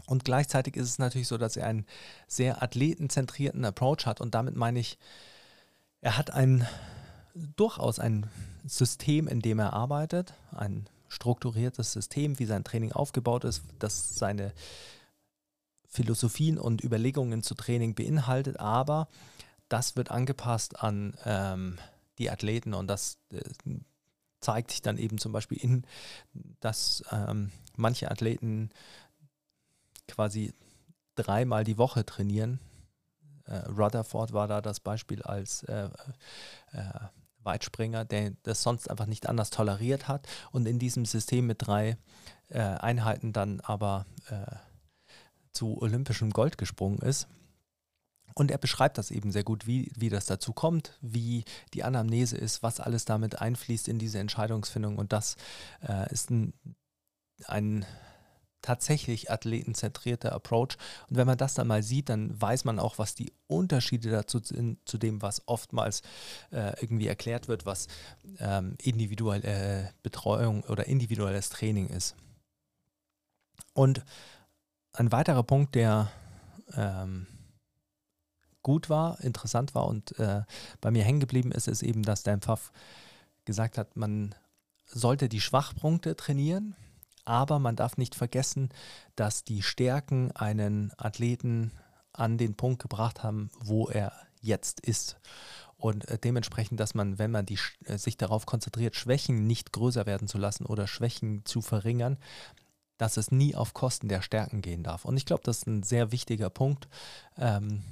Und gleichzeitig ist es natürlich so, dass er einen sehr athletenzentrierten Approach hat. Und damit meine ich, er hat ein durchaus ein System, in dem er arbeitet, ein strukturiertes System, wie sein Training aufgebaut ist, das seine Philosophien und Überlegungen zu Training beinhaltet, aber das wird angepasst an ähm, die Athleten und das äh, zeigt sich dann eben zum Beispiel in, dass ähm, manche Athleten quasi dreimal die Woche trainieren. Äh, Rutherford war da das Beispiel als äh, äh, Weitspringer, der das sonst einfach nicht anders toleriert hat und in diesem System mit drei äh, Einheiten dann aber äh, zu olympischem Gold gesprungen ist. Und er beschreibt das eben sehr gut, wie, wie das dazu kommt, wie die Anamnese ist, was alles damit einfließt in diese Entscheidungsfindung. Und das äh, ist ein, ein tatsächlich athletenzentrierter Approach. Und wenn man das dann mal sieht, dann weiß man auch, was die Unterschiede dazu sind, zu dem, was oftmals äh, irgendwie erklärt wird, was ähm, individuelle Betreuung oder individuelles Training ist. Und ein weiterer Punkt, der ähm, gut war, interessant war und äh, bei mir hängen geblieben ist, ist eben, dass Dan Pfaff gesagt hat, man sollte die Schwachpunkte trainieren aber man darf nicht vergessen, dass die Stärken einen Athleten an den Punkt gebracht haben, wo er jetzt ist. Und äh, dementsprechend, dass man, wenn man die, äh, sich darauf konzentriert, Schwächen nicht größer werden zu lassen oder Schwächen zu verringern, dass es nie auf Kosten der Stärken gehen darf. Und ich glaube, das ist ein sehr wichtiger Punkt. Ähm,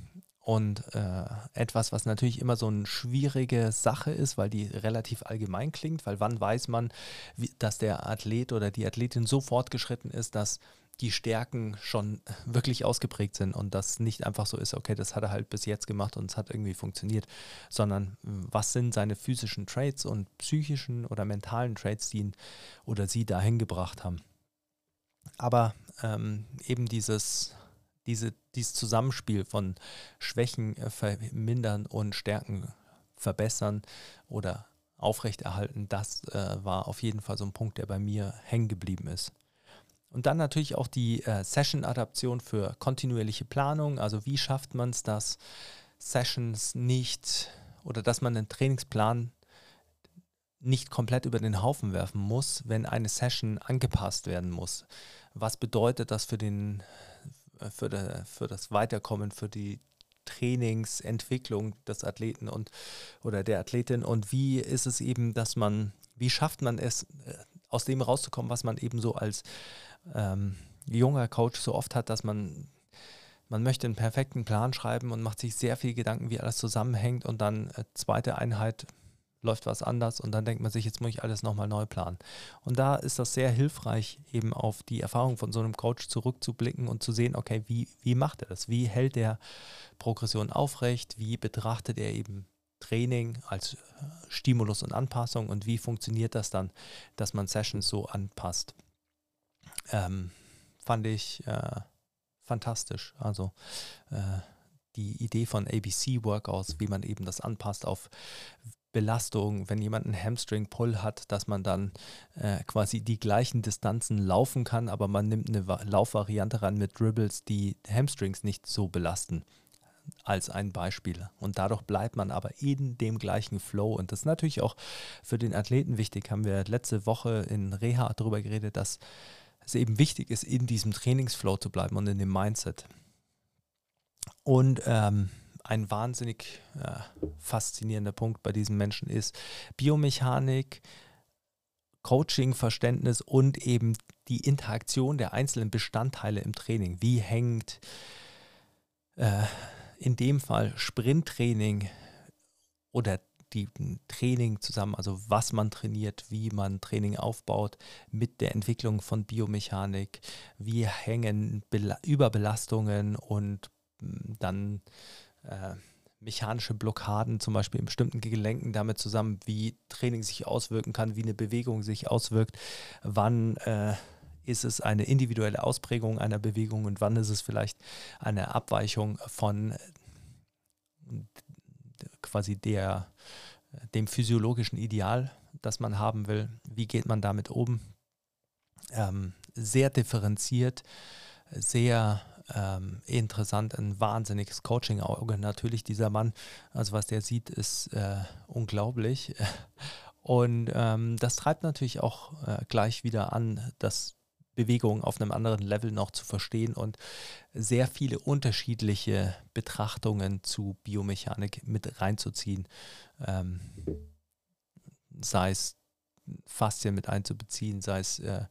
und äh, etwas, was natürlich immer so eine schwierige Sache ist, weil die relativ allgemein klingt, weil wann weiß man, wie, dass der Athlet oder die Athletin so fortgeschritten ist, dass die Stärken schon wirklich ausgeprägt sind und das nicht einfach so ist, okay, das hat er halt bis jetzt gemacht und es hat irgendwie funktioniert, sondern was sind seine physischen Traits und psychischen oder mentalen Traits, die ihn oder sie dahin gebracht haben. Aber ähm, eben dieses diese, dieses Zusammenspiel von Schwächen äh, vermindern und Stärken verbessern oder aufrechterhalten, das äh, war auf jeden Fall so ein Punkt, der bei mir hängen geblieben ist. Und dann natürlich auch die äh, Session-Adaption für kontinuierliche Planung. Also wie schafft man es, dass Sessions nicht oder dass man einen Trainingsplan nicht komplett über den Haufen werfen muss, wenn eine Session angepasst werden muss. Was bedeutet das für den, für, de, für das Weiterkommen, für die Trainingsentwicklung des Athleten und oder der Athletin? Und wie ist es eben, dass man, wie schafft man es, äh, aus dem rauszukommen, was man eben so als ähm, junger Coach so oft hat, dass man man möchte einen perfekten Plan schreiben und macht sich sehr viel Gedanken, wie alles zusammenhängt und dann äh, zweite Einheit läuft was anders und dann denkt man sich, jetzt muss ich alles nochmal neu planen. Und da ist das sehr hilfreich, eben auf die Erfahrung von so einem Coach zurückzublicken und zu sehen, okay, wie, wie macht er das? Wie hält er Progression aufrecht? Wie betrachtet er eben Training als äh, Stimulus und Anpassung und wie funktioniert das dann, dass man Sessions so anpasst? Ähm, fand ich äh, fantastisch. Also äh, die Idee von ABC-Workouts, wie man eben das anpasst auf Belastung, wenn jemand einen Hamstring-Pull hat, dass man dann äh, quasi die gleichen Distanzen laufen kann, aber man nimmt eine Laufvariante ran mit Dribbles, die Hamstrings nicht so belasten als ein Beispiel. Und dadurch bleibt man aber in dem gleichen Flow. Und das ist natürlich auch für den Athleten wichtig. Haben wir letzte Woche in Reha darüber geredet, dass es eben wichtig ist, in diesem Trainingsflow zu bleiben und in dem Mindset. Und ähm, ein wahnsinnig ja, faszinierender Punkt bei diesen Menschen ist Biomechanik, Coaching, Verständnis und eben die Interaktion der einzelnen Bestandteile im Training. Wie hängt äh, in dem Fall Sprinttraining oder die Training zusammen, also was man trainiert, wie man Training aufbaut, mit der Entwicklung von Biomechanik, wie hängen Bela Überbelastungen und dann äh, mechanische Blockaden, zum Beispiel in bestimmten Gelenken, damit zusammen, wie Training sich auswirken kann, wie eine Bewegung sich auswirkt, wann äh, ist es eine individuelle Ausprägung einer Bewegung und wann ist es vielleicht eine Abweichung von quasi der, dem physiologischen Ideal, das man haben will. Wie geht man damit um? Ähm, sehr differenziert, sehr ähm, interessant, ein wahnsinniges Coaching-Auge. Natürlich, dieser Mann, also was der sieht, ist äh, unglaublich. Und ähm, das treibt natürlich auch äh, gleich wieder an, das Bewegung auf einem anderen Level noch zu verstehen und sehr viele unterschiedliche Betrachtungen zu Biomechanik mit reinzuziehen. Ähm, sei es Faszien mit einzubeziehen, sei es äh,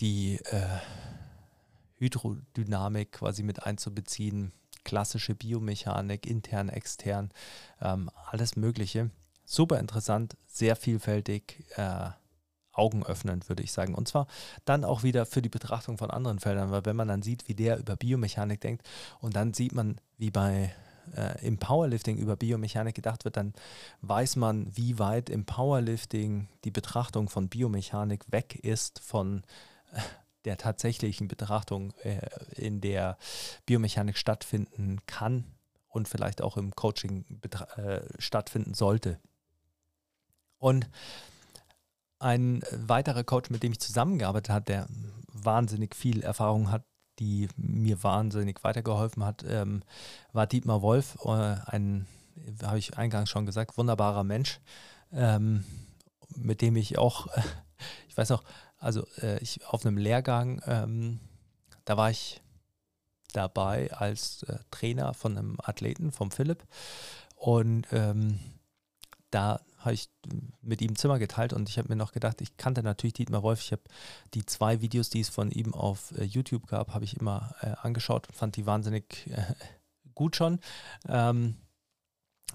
die äh, Hydrodynamik quasi mit einzubeziehen, klassische Biomechanik, intern, extern, ähm, alles Mögliche. Super interessant, sehr vielfältig, äh, augenöffnend, würde ich sagen. Und zwar dann auch wieder für die Betrachtung von anderen Feldern, weil wenn man dann sieht, wie der über Biomechanik denkt und dann sieht man, wie bei äh, im Powerlifting über Biomechanik gedacht wird, dann weiß man, wie weit im Powerlifting die Betrachtung von Biomechanik weg ist von äh, der tatsächlichen Betrachtung, äh, in der Biomechanik stattfinden kann und vielleicht auch im Coaching äh, stattfinden sollte. Und ein weiterer Coach, mit dem ich zusammengearbeitet habe, der wahnsinnig viel Erfahrung hat, die mir wahnsinnig weitergeholfen hat, ähm, war Dietmar Wolf, äh, ein, habe ich eingangs schon gesagt, wunderbarer Mensch, ähm, mit dem ich auch, ich weiß noch, also äh, ich auf einem Lehrgang, ähm, da war ich dabei als äh, Trainer von einem Athleten, vom Philipp. Und ähm, da habe ich mit ihm Zimmer geteilt und ich habe mir noch gedacht, ich kannte natürlich Dietmar Wolf. Ich habe die zwei Videos, die es von ihm auf äh, YouTube gab, habe ich immer äh, angeschaut und fand die wahnsinnig äh, gut schon. Ähm,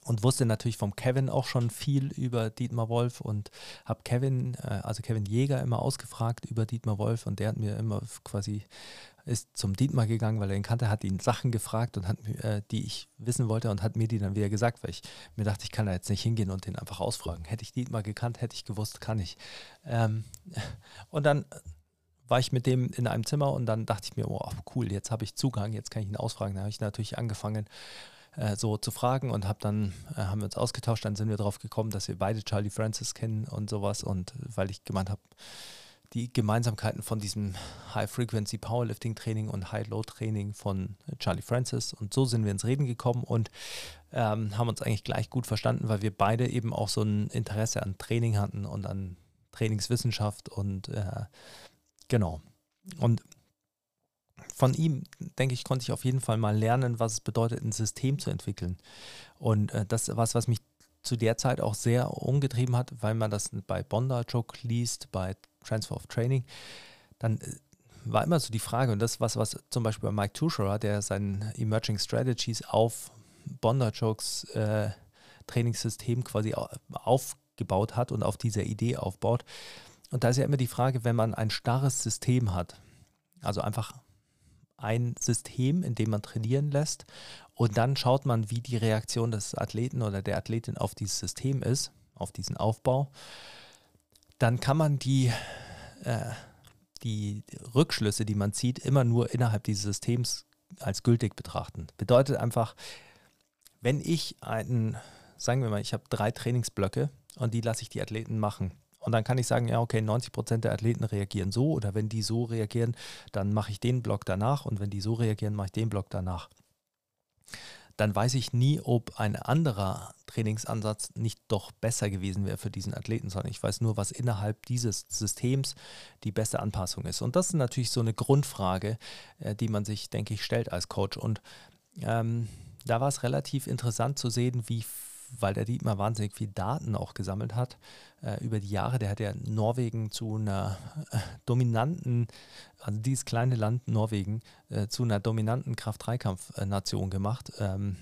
und wusste natürlich vom Kevin auch schon viel über Dietmar Wolf und habe Kevin, äh, also Kevin Jäger, immer ausgefragt über Dietmar Wolf und der hat mir immer quasi ist zum Dietmar gegangen, weil er ihn kannte, hat ihn Sachen gefragt und hat äh, die ich wissen wollte und hat mir die dann wieder gesagt, weil ich mir dachte, ich kann da jetzt nicht hingehen und den einfach ausfragen. Hätte ich Dietmar gekannt, hätte ich gewusst, kann ich. Ähm, und dann war ich mit dem in einem Zimmer und dann dachte ich mir, oh cool, jetzt habe ich Zugang, jetzt kann ich ihn ausfragen. Da habe ich natürlich angefangen, äh, so zu fragen und hab dann, äh, haben wir uns ausgetauscht, dann sind wir darauf gekommen, dass wir beide Charlie Francis kennen und sowas und weil ich gemeint habe, die Gemeinsamkeiten von diesem High-Frequency Powerlifting Training und High-Low Training von Charlie Francis und so sind wir ins Reden gekommen und ähm, haben uns eigentlich gleich gut verstanden, weil wir beide eben auch so ein Interesse an Training hatten und an Trainingswissenschaft und äh, genau. Und von ihm, denke ich, konnte ich auf jeden Fall mal lernen, was es bedeutet, ein System zu entwickeln. Und äh, das ist was, was mich zu der Zeit auch sehr umgetrieben hat, weil man das bei Bondarchuk liest, bei Transfer of Training, dann äh, war immer so die Frage, und das was, was zum Beispiel bei Mike Tuchscherer, der seinen Emerging Strategies auf Bondarchuks äh, Trainingssystem quasi aufgebaut hat und auf dieser Idee aufbaut. Und da ist ja immer die Frage, wenn man ein starres System hat, also einfach ein System, in dem man trainieren lässt und dann schaut man, wie die Reaktion des Athleten oder der Athletin auf dieses System ist, auf diesen Aufbau, dann kann man die, äh, die Rückschlüsse, die man zieht, immer nur innerhalb dieses Systems als gültig betrachten. Bedeutet einfach, wenn ich einen, sagen wir mal, ich habe drei Trainingsblöcke und die lasse ich die Athleten machen und dann kann ich sagen, ja, okay, 90 Prozent der Athleten reagieren so oder wenn die so reagieren, dann mache ich den Block danach und wenn die so reagieren, mache ich den Block danach. Dann weiß ich nie, ob ein anderer Trainingsansatz nicht doch besser gewesen wäre für diesen Athleten, sondern ich weiß nur, was innerhalb dieses Systems die beste Anpassung ist. Und das ist natürlich so eine Grundfrage, äh, die man sich, denke ich, stellt als Coach. Und ähm, da war es relativ interessant zu sehen, wie weil der Dietmar wahnsinnig viel Daten auch gesammelt hat äh, über die Jahre. Der hat ja Norwegen zu einer äh, dominanten, also dieses kleine Land Norwegen, äh, zu einer dominanten Kraft-3-Kampf-Nation gemacht, ähm,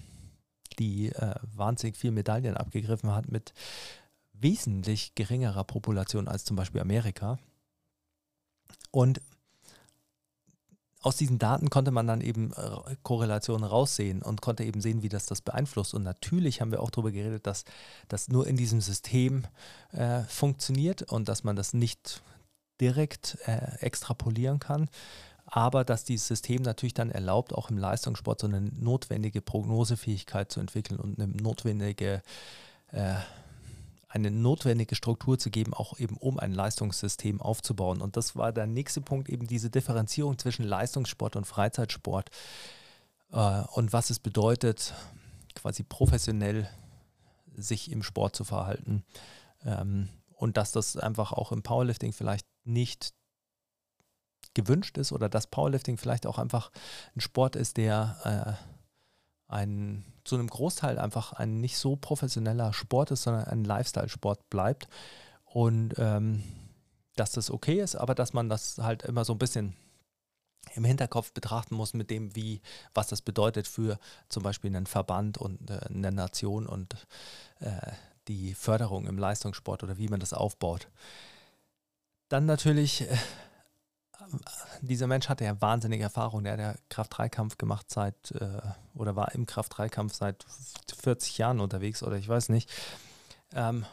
die äh, wahnsinnig viel Medaillen abgegriffen hat mit wesentlich geringerer Population als zum Beispiel Amerika. Und aus diesen Daten konnte man dann eben äh, Korrelationen raussehen und konnte eben sehen, wie das das beeinflusst. Und natürlich haben wir auch darüber geredet, dass das nur in diesem System äh, funktioniert und dass man das nicht direkt äh, extrapolieren kann. Aber dass dieses System natürlich dann erlaubt, auch im Leistungssport so eine notwendige Prognosefähigkeit zu entwickeln und eine notwendige äh, eine notwendige Struktur zu geben, auch eben um ein Leistungssystem aufzubauen. Und das war der nächste Punkt, eben diese Differenzierung zwischen Leistungssport und Freizeitsport äh, und was es bedeutet, quasi professionell sich im Sport zu verhalten. Ähm, und dass das einfach auch im Powerlifting vielleicht nicht gewünscht ist oder dass Powerlifting vielleicht auch einfach ein Sport ist, der äh, ein, zu einem Großteil einfach ein nicht so professioneller Sport ist, sondern ein Lifestyle-Sport bleibt. Und ähm, dass das okay ist, aber dass man das halt immer so ein bisschen im Hinterkopf betrachten muss mit dem, wie, was das bedeutet für zum Beispiel einen Verband und äh, eine Nation und äh, die Förderung im Leistungssport oder wie man das aufbaut. Dann natürlich äh, dieser Mensch hatte ja wahnsinnige Erfahrung. Der hat ja Kraft-3-Kampf gemacht seit, äh, oder war im Kraft-3-Kampf seit 40 Jahren unterwegs oder ich weiß nicht. Ähm,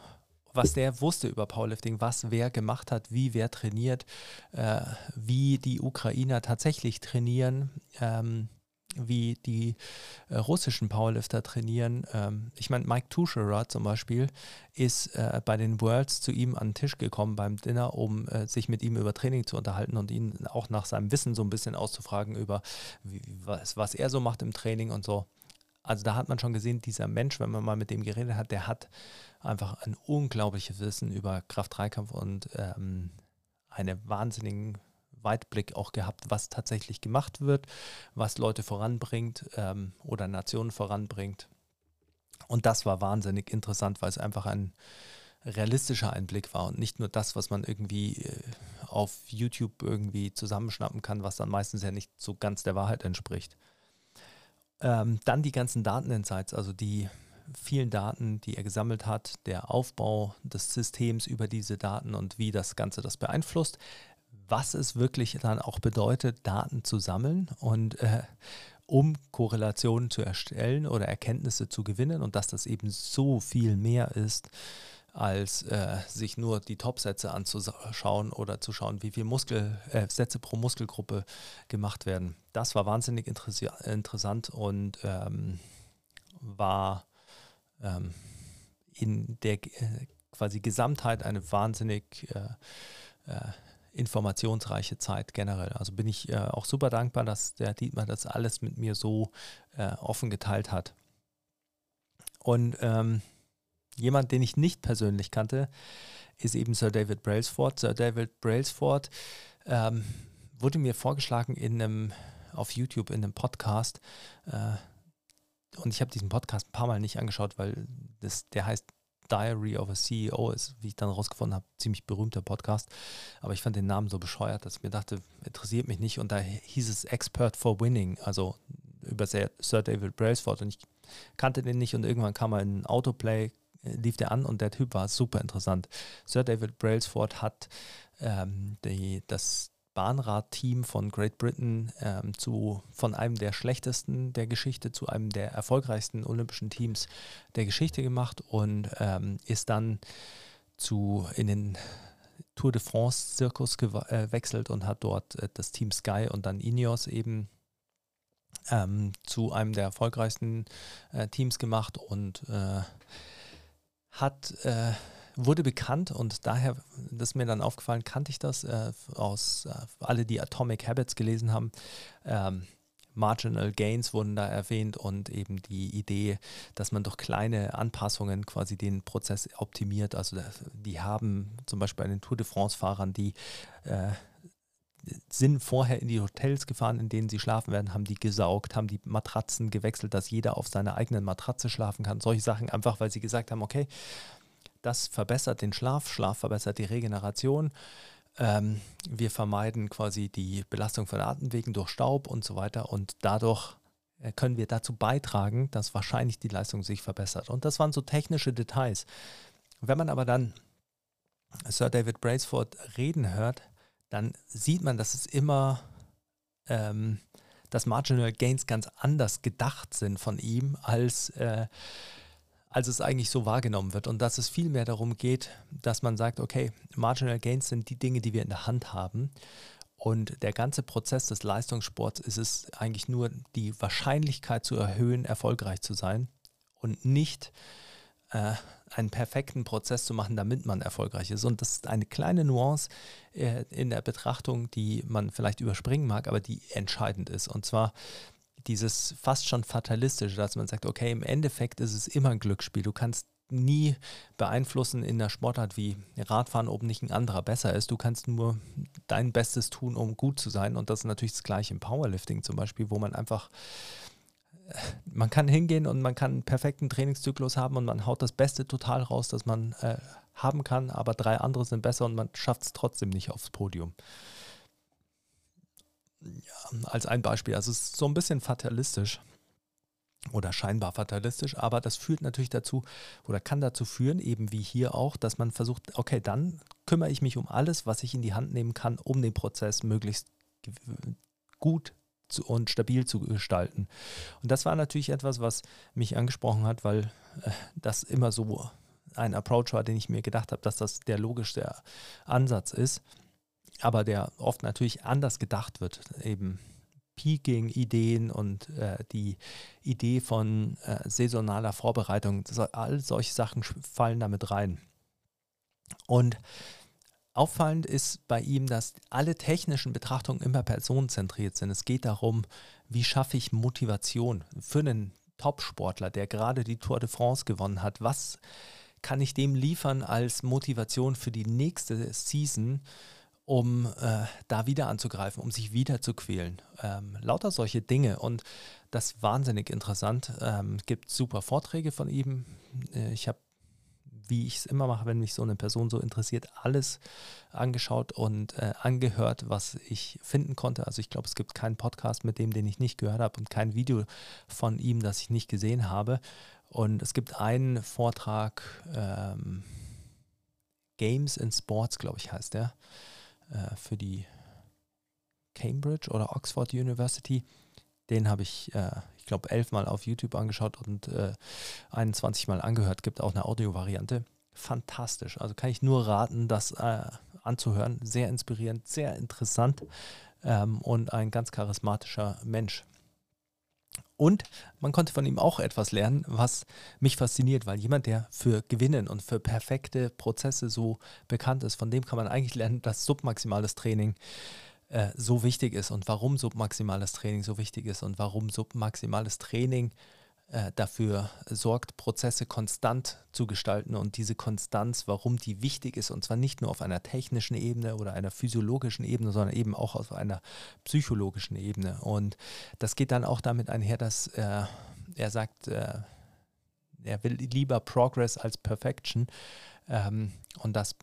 was der wusste über Powerlifting, was wer gemacht hat, wie wer trainiert, äh, wie die Ukrainer tatsächlich trainieren. Ähm, wie die äh, russischen Powerlifter trainieren. Ähm, ich meine, Mike Tuscherer zum Beispiel ist äh, bei den Worlds zu ihm an den Tisch gekommen beim Dinner, um äh, sich mit ihm über Training zu unterhalten und ihn auch nach seinem Wissen so ein bisschen auszufragen über, wie, was, was er so macht im Training und so. Also da hat man schon gesehen, dieser Mensch, wenn man mal mit dem geredet hat, der hat einfach ein unglaubliches Wissen über Kraft-3-Kampf und ähm, eine wahnsinnigen Weitblick auch gehabt, was tatsächlich gemacht wird, was Leute voranbringt ähm, oder Nationen voranbringt. Und das war wahnsinnig interessant, weil es einfach ein realistischer Einblick war und nicht nur das, was man irgendwie äh, auf YouTube irgendwie zusammenschnappen kann, was dann meistens ja nicht so ganz der Wahrheit entspricht. Ähm, dann die ganzen Dateninsights, also die vielen Daten, die er gesammelt hat, der Aufbau des Systems über diese Daten und wie das Ganze das beeinflusst was es wirklich dann auch bedeutet, Daten zu sammeln und äh, um Korrelationen zu erstellen oder Erkenntnisse zu gewinnen und dass das eben so viel mehr ist, als äh, sich nur die Top-Sätze anzuschauen oder zu schauen, wie viele äh, Sätze pro Muskelgruppe gemacht werden. Das war wahnsinnig interessant und ähm, war ähm, in der äh, quasi Gesamtheit eine wahnsinnig äh, äh, informationsreiche Zeit generell. Also bin ich äh, auch super dankbar, dass der Dietmar das alles mit mir so äh, offen geteilt hat. Und ähm, jemand, den ich nicht persönlich kannte, ist eben Sir David Brailsford. Sir David Brailsford ähm, wurde mir vorgeschlagen in einem auf YouTube in einem Podcast. Äh, und ich habe diesen Podcast ein paar Mal nicht angeschaut, weil das, der heißt Diary of a CEO ist, wie ich dann rausgefunden habe, ziemlich berühmter Podcast. Aber ich fand den Namen so bescheuert, dass ich mir dachte, interessiert mich nicht. Und da hieß es Expert for Winning, also über Sir David Brailsford. Und ich kannte den nicht und irgendwann kam er in Autoplay, lief der an und der Typ war super interessant. Sir David Brailsford hat ähm, die, das Bahnradteam von Great Britain ähm, zu, von einem der schlechtesten der Geschichte zu einem der erfolgreichsten olympischen Teams der Geschichte gemacht und ähm, ist dann zu in den Tour de France Zirkus gewechselt äh, und hat dort äh, das Team Sky und dann Ineos eben ähm, zu einem der erfolgreichsten äh, Teams gemacht und äh, hat äh, wurde bekannt und daher, das ist mir dann aufgefallen, kannte ich das äh, aus äh, alle, die Atomic Habits gelesen haben. Ähm, Marginal Gains wurden da erwähnt und eben die Idee, dass man durch kleine Anpassungen quasi den Prozess optimiert. Also die haben zum Beispiel bei den Tour de France-Fahrern, die äh, sind vorher in die Hotels gefahren, in denen sie schlafen werden, haben die gesaugt, haben die Matratzen gewechselt, dass jeder auf seiner eigenen Matratze schlafen kann. Solche Sachen einfach, weil sie gesagt haben, okay, das verbessert den Schlaf, Schlaf verbessert die Regeneration. Ähm, wir vermeiden quasi die Belastung von Atemwegen durch Staub und so weiter und dadurch äh, können wir dazu beitragen, dass wahrscheinlich die Leistung sich verbessert. Und das waren so technische Details. Wenn man aber dann Sir David Brailsford reden hört, dann sieht man, dass es immer, ähm, dass Marginal Gains ganz anders gedacht sind von ihm als äh, als es eigentlich so wahrgenommen wird. Und dass es viel mehr darum geht, dass man sagt, okay, Marginal Gains sind die Dinge, die wir in der Hand haben. Und der ganze Prozess des Leistungssports ist es eigentlich nur die Wahrscheinlichkeit zu erhöhen, erfolgreich zu sein und nicht äh, einen perfekten Prozess zu machen, damit man erfolgreich ist. Und das ist eine kleine Nuance äh, in der Betrachtung, die man vielleicht überspringen mag, aber die entscheidend ist. Und zwar dieses fast schon fatalistische, dass man sagt, okay, im Endeffekt ist es immer ein Glücksspiel. Du kannst nie beeinflussen in der Sportart wie Radfahren, ob nicht ein anderer besser ist. Du kannst nur dein Bestes tun, um gut zu sein. Und das ist natürlich das gleiche im Powerlifting zum Beispiel, wo man einfach, äh, man kann hingehen und man kann einen perfekten Trainingszyklus haben und man haut das Beste total raus, das man äh, haben kann, aber drei andere sind besser und man schafft es trotzdem nicht aufs Podium ja, als ein Beispiel. Also es ist so ein bisschen fatalistisch oder scheinbar fatalistisch, aber das führt natürlich dazu oder kann dazu führen, eben wie hier auch, dass man versucht, okay, dann kümmere ich mich um alles, was ich in die Hand nehmen kann, um den Prozess möglichst gut und stabil zu gestalten. Und das war natürlich etwas, was mich angesprochen hat, weil äh, das immer so ein Approach war, den ich mir gedacht habe, dass das der logischste Ansatz ist aber der oft natürlich anders gedacht wird. Eben Peaking-Ideen und äh, die Idee von äh, saisonaler Vorbereitung, all solche Sachen fallen damit rein. Und auffallend ist bei ihm, dass alle technischen Betrachtungen immer personenzentriert sind. Es geht darum, wie schaffe ich Motivation für einen Top-Sportler, der gerade die Tour de France gewonnen hat. Was kann ich dem liefern als Motivation für die nächste Season? Um äh, da wieder anzugreifen, um sich wieder zu quälen. Ähm, lauter solche Dinge und das ist wahnsinnig interessant. Ähm, es gibt super Vorträge von ihm. Äh, ich habe, wie ich es immer mache, wenn mich so eine Person so interessiert, alles angeschaut und äh, angehört, was ich finden konnte. Also ich glaube, es gibt keinen Podcast mit dem, den ich nicht gehört habe und kein Video von ihm, das ich nicht gesehen habe. Und es gibt einen Vortrag, ähm, Games and Sports, glaube ich, heißt der äh, für die Cambridge oder Oxford University. Den habe ich, äh, ich glaube, elfmal auf YouTube angeschaut und äh, 21 Mal angehört. Gibt auch eine Audio-Variante. Fantastisch. Also kann ich nur raten, das äh, anzuhören. Sehr inspirierend, sehr interessant ähm, und ein ganz charismatischer Mensch. Und man konnte von ihm auch etwas lernen, was mich fasziniert, weil jemand, der für Gewinnen und für perfekte Prozesse so bekannt ist, von dem kann man eigentlich lernen, dass submaximales Training äh, so wichtig ist und warum submaximales Training so wichtig ist und warum submaximales Training äh, dafür sorgt, Prozesse konstant zu gestalten und diese Konstanz, warum die wichtig ist, und zwar nicht nur auf einer technischen Ebene oder einer physiologischen Ebene, sondern eben auch auf einer psychologischen Ebene. Und das geht dann auch damit einher, dass äh, er sagt, äh, er will lieber Progress als Perfection ähm, und dass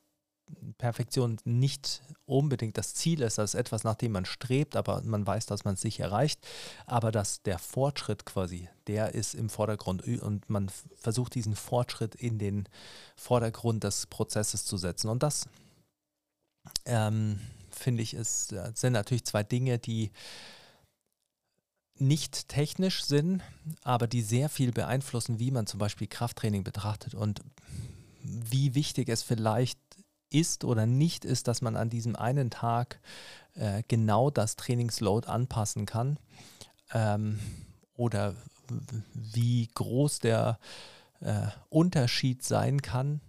Perfektion nicht unbedingt das Ziel ist, das ist etwas, nach dem man strebt, aber man weiß, dass man es nicht erreicht, aber dass der Fortschritt quasi, der ist im Vordergrund. Und man versucht diesen Fortschritt in den Vordergrund des Prozesses zu setzen. Und das ähm, finde ich, ist, äh, sind natürlich zwei Dinge, die nicht technisch sind, aber die sehr viel beeinflussen, wie man zum Beispiel Krafttraining betrachtet und wie wichtig es vielleicht ist oder nicht ist, dass man an diesem einen Tag äh, genau das Trainingsload anpassen kann ähm, oder wie groß der äh, Unterschied sein kann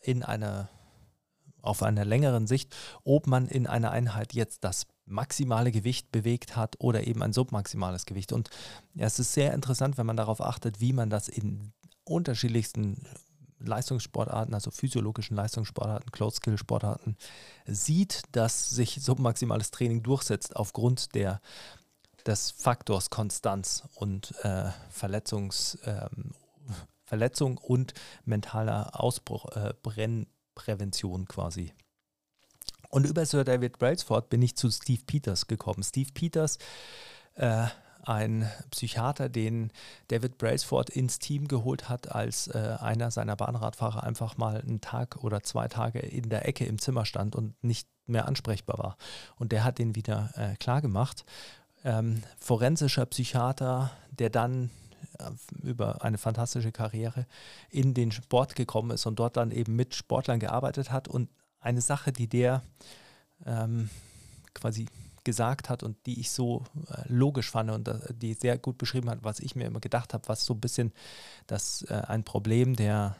in einer auf einer längeren Sicht, ob man in einer Einheit jetzt das maximale Gewicht bewegt hat oder eben ein submaximales Gewicht. Und ja, es ist sehr interessant, wenn man darauf achtet, wie man das in unterschiedlichsten Leistungssportarten, also physiologischen Leistungssportarten, Closed-Skill-Sportarten, sieht, dass sich submaximales Training durchsetzt aufgrund der, des Faktors Konstanz und äh, Verletzungs, ähm, Verletzung und mentaler Ausbruchprävention äh, quasi. Und über Sir David Brailsford bin ich zu Steve Peters gekommen. Steve Peters äh, ein Psychiater, den David Brailsford ins Team geholt hat, als äh, einer seiner Bahnradfahrer einfach mal einen Tag oder zwei Tage in der Ecke im Zimmer stand und nicht mehr ansprechbar war. Und der hat den wieder äh, klar. Ähm, forensischer Psychiater, der dann äh, über eine fantastische Karriere in den Sport gekommen ist und dort dann eben mit Sportlern gearbeitet hat. Und eine Sache, die der ähm, quasi gesagt hat und die ich so äh, logisch fand und äh, die sehr gut beschrieben hat, was ich mir immer gedacht habe, was so ein bisschen das äh, ein Problem der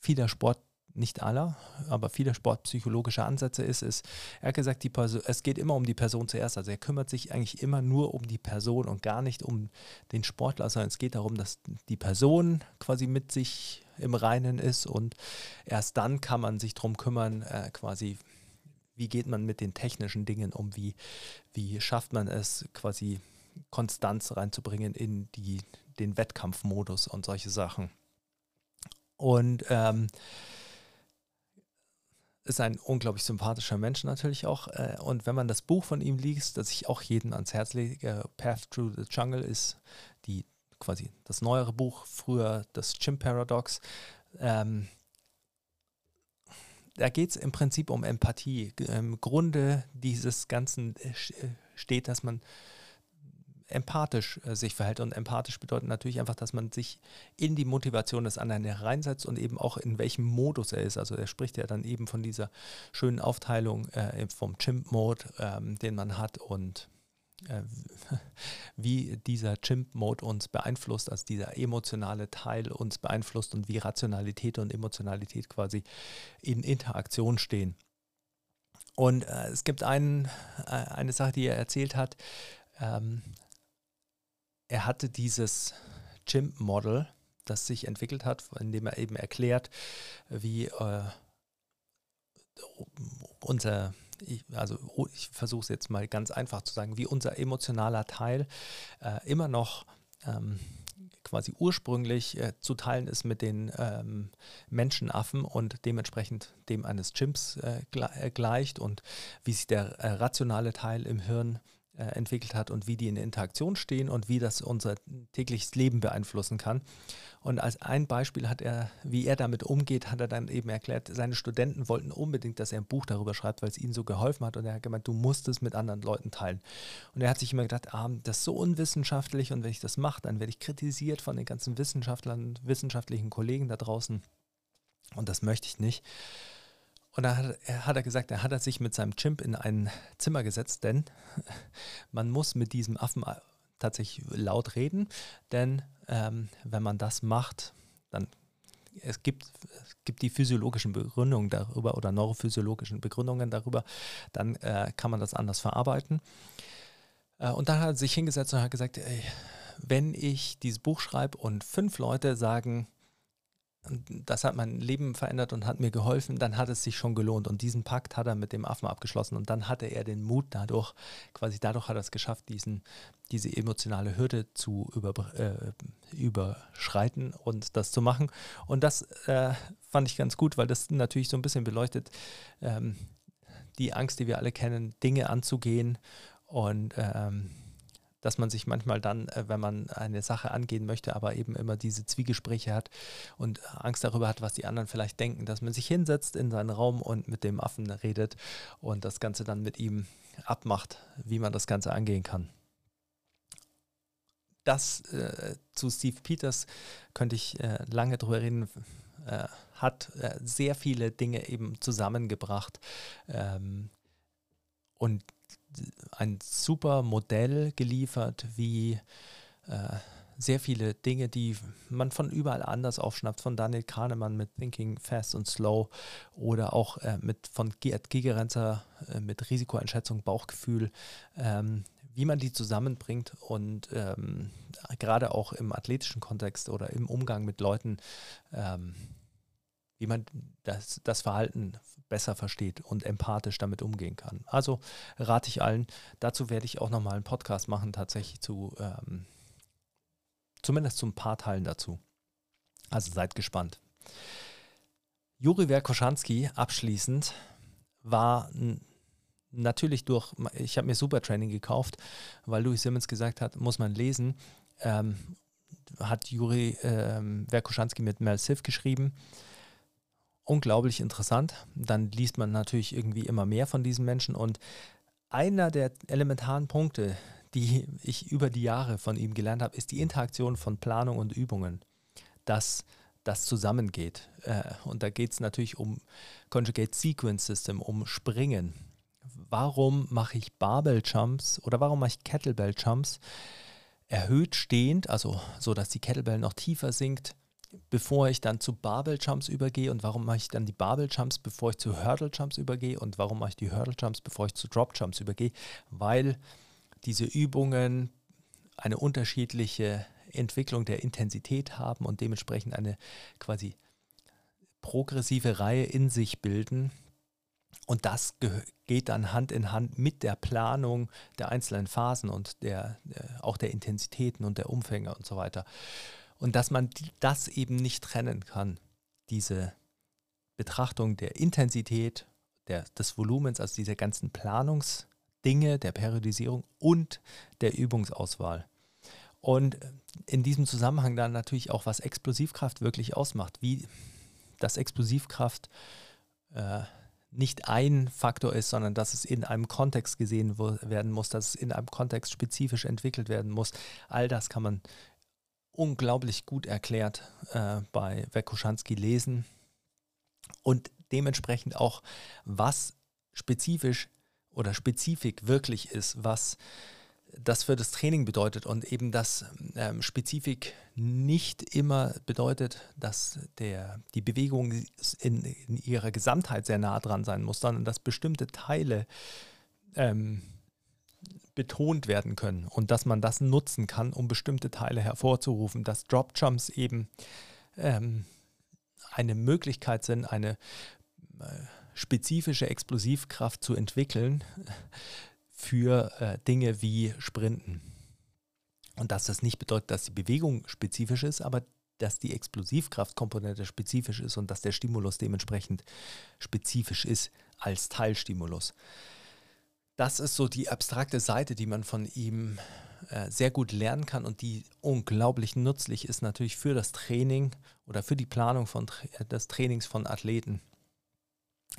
vieler Sport nicht aller, aber vieler sportpsychologischer Ansätze ist, ist, er hat gesagt, die Person, es geht immer um die Person zuerst. Also er kümmert sich eigentlich immer nur um die Person und gar nicht um den Sportler, sondern es geht darum, dass die Person quasi mit sich im Reinen ist und erst dann kann man sich darum kümmern, äh, quasi wie geht man mit den technischen Dingen um, wie, wie schafft man es quasi Konstanz reinzubringen in die, den Wettkampfmodus und solche Sachen. Und ähm, ist ein unglaublich sympathischer Mensch natürlich auch. Äh, und wenn man das Buch von ihm liest, das ich auch jedem ans Herz lege, Path Through the Jungle ist die quasi das neuere Buch, früher das Chim Paradox. Ähm, da geht es im Prinzip um Empathie. Im Grunde dieses Ganzen äh, äh, steht, dass man empathisch äh, sich verhält. Und empathisch bedeutet natürlich einfach, dass man sich in die Motivation des anderen hereinsetzt und eben auch in welchem Modus er ist. Also er spricht ja dann eben von dieser schönen Aufteilung äh, vom Chimp-Mode, ähm, den man hat und wie dieser Chimp-Mode uns beeinflusst, also dieser emotionale Teil uns beeinflusst und wie Rationalität und Emotionalität quasi in Interaktion stehen. Und äh, es gibt einen, äh, eine Sache, die er erzählt hat. Ähm, er hatte dieses Chimp-Model, das sich entwickelt hat, in dem er eben erklärt, wie äh, unser ich, also oh, ich versuche es jetzt mal ganz einfach zu sagen, wie unser emotionaler Teil äh, immer noch ähm, quasi ursprünglich äh, zu teilen ist mit den ähm, Menschenaffen und dementsprechend dem eines Chimps äh, äh gleicht und wie sich der äh, rationale Teil im Hirn äh, entwickelt hat und wie die in Interaktion stehen und wie das unser tägliches Leben beeinflussen kann. Und als ein Beispiel hat er, wie er damit umgeht, hat er dann eben erklärt, seine Studenten wollten unbedingt, dass er ein Buch darüber schreibt, weil es ihnen so geholfen hat. Und er hat gemeint, du musst es mit anderen Leuten teilen. Und er hat sich immer gedacht, ah, das ist so unwissenschaftlich und wenn ich das mache, dann werde ich kritisiert von den ganzen Wissenschaftlern, wissenschaftlichen Kollegen da draußen. Und das möchte ich nicht. Und da hat, er, hat er gesagt, er hat sich mit seinem Chimp in ein Zimmer gesetzt, denn man muss mit diesem Affen tatsächlich laut reden, denn ähm, wenn man das macht, dann es gibt, es gibt die physiologischen Begründungen darüber oder neurophysiologischen Begründungen darüber, dann äh, kann man das anders verarbeiten. Äh, und dann hat er sich hingesetzt und hat gesagt, ey, wenn ich dieses Buch schreibe und fünf Leute sagen, das hat mein Leben verändert und hat mir geholfen, dann hat es sich schon gelohnt. Und diesen Pakt hat er mit dem Affen abgeschlossen und dann hatte er den Mut dadurch, quasi dadurch hat er es geschafft, diesen, diese emotionale Hürde zu über, äh, überschreiten und das zu machen. Und das äh, fand ich ganz gut, weil das natürlich so ein bisschen beleuchtet, ähm, die Angst, die wir alle kennen, Dinge anzugehen und ähm, dass man sich manchmal dann, äh, wenn man eine Sache angehen möchte, aber eben immer diese Zwiegespräche hat und Angst darüber hat, was die anderen vielleicht denken, dass man sich hinsetzt in seinen Raum und mit dem Affen redet und das Ganze dann mit ihm abmacht, wie man das Ganze angehen kann. Das äh, zu Steve Peters könnte ich äh, lange drüber reden äh, hat äh, sehr viele Dinge eben zusammengebracht ähm, und ein super Modell geliefert, wie äh, sehr viele Dinge, die man von überall anders aufschnappt, von Daniel Kahnemann mit Thinking Fast und Slow oder auch äh, mit von Gerd Gigerenzer äh, mit Risikoeinschätzung, Bauchgefühl, ähm, wie man die zusammenbringt und ähm, gerade auch im athletischen Kontext oder im Umgang mit Leuten, ähm, wie man das, das Verhalten besser versteht und empathisch damit umgehen kann. Also rate ich allen. Dazu werde ich auch nochmal einen Podcast machen, tatsächlich zu, ähm, zumindest zu ein paar Teilen dazu. Also seid gespannt. Juri Werkoschanski abschließend war natürlich durch, ich habe mir Supertraining gekauft, weil Louis Simmons gesagt hat, muss man lesen. Ähm, hat Juri ähm, Werkoschanski mit Mel Siff geschrieben unglaublich interessant. Dann liest man natürlich irgendwie immer mehr von diesen Menschen und einer der elementaren Punkte, die ich über die Jahre von ihm gelernt habe, ist die Interaktion von Planung und Übungen. Dass das zusammengeht. Äh, und da geht es natürlich um Conjugate Sequence System, um Springen. Warum mache ich Barbell Jumps oder warum mache ich Kettlebell Jumps erhöht stehend, also so, dass die Kettlebell noch tiefer sinkt, bevor ich dann zu Barbell Jumps übergehe und warum mache ich dann die Barbell Jumps, bevor ich zu Hurdle Jumps übergehe und warum mache ich die Hurdle Jumps, bevor ich zu Drop Jumps übergehe, weil diese Übungen eine unterschiedliche Entwicklung der Intensität haben und dementsprechend eine quasi progressive Reihe in sich bilden. Und das geht dann Hand in Hand mit der Planung der einzelnen Phasen und der, äh, auch der Intensitäten und der Umfänge und so weiter. Und dass man das eben nicht trennen kann, diese Betrachtung der Intensität, der, des Volumens, also dieser ganzen Planungsdinge, der Periodisierung und der Übungsauswahl. Und in diesem Zusammenhang dann natürlich auch, was Explosivkraft wirklich ausmacht, wie das Explosivkraft äh, nicht ein Faktor ist, sondern dass es in einem Kontext gesehen werden muss, dass es in einem Kontext spezifisch entwickelt werden muss. All das kann man unglaublich gut erklärt äh, bei Wekuschanski lesen. Und dementsprechend auch, was spezifisch oder spezifik wirklich ist, was das für das Training bedeutet und eben dass ähm, Spezifik nicht immer bedeutet, dass der, die Bewegung in, in ihrer Gesamtheit sehr nah dran sein muss, sondern dass bestimmte Teile ähm, betont werden können und dass man das nutzen kann, um bestimmte Teile hervorzurufen, dass Drop Jumps eben ähm, eine Möglichkeit sind, eine äh, spezifische Explosivkraft zu entwickeln für äh, Dinge wie Sprinten. Und dass das nicht bedeutet, dass die Bewegung spezifisch ist, aber dass die Explosivkraftkomponente spezifisch ist und dass der Stimulus dementsprechend spezifisch ist als Teilstimulus das ist so die abstrakte Seite, die man von ihm äh, sehr gut lernen kann und die unglaublich nützlich ist natürlich für das Training oder für die Planung von, äh, des Trainings von Athleten,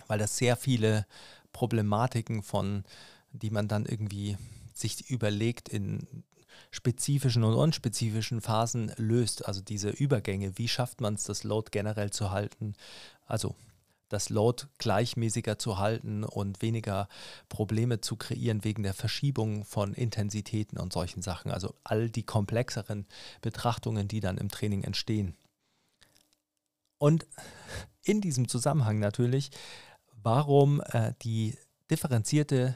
weil das sehr viele Problematiken von, die man dann irgendwie sich überlegt in spezifischen und unspezifischen Phasen löst. Also diese Übergänge, wie schafft man es, das Load generell zu halten? Also das Load gleichmäßiger zu halten und weniger Probleme zu kreieren wegen der Verschiebung von Intensitäten und solchen Sachen. Also all die komplexeren Betrachtungen, die dann im Training entstehen. Und in diesem Zusammenhang natürlich, warum äh, die differenzierte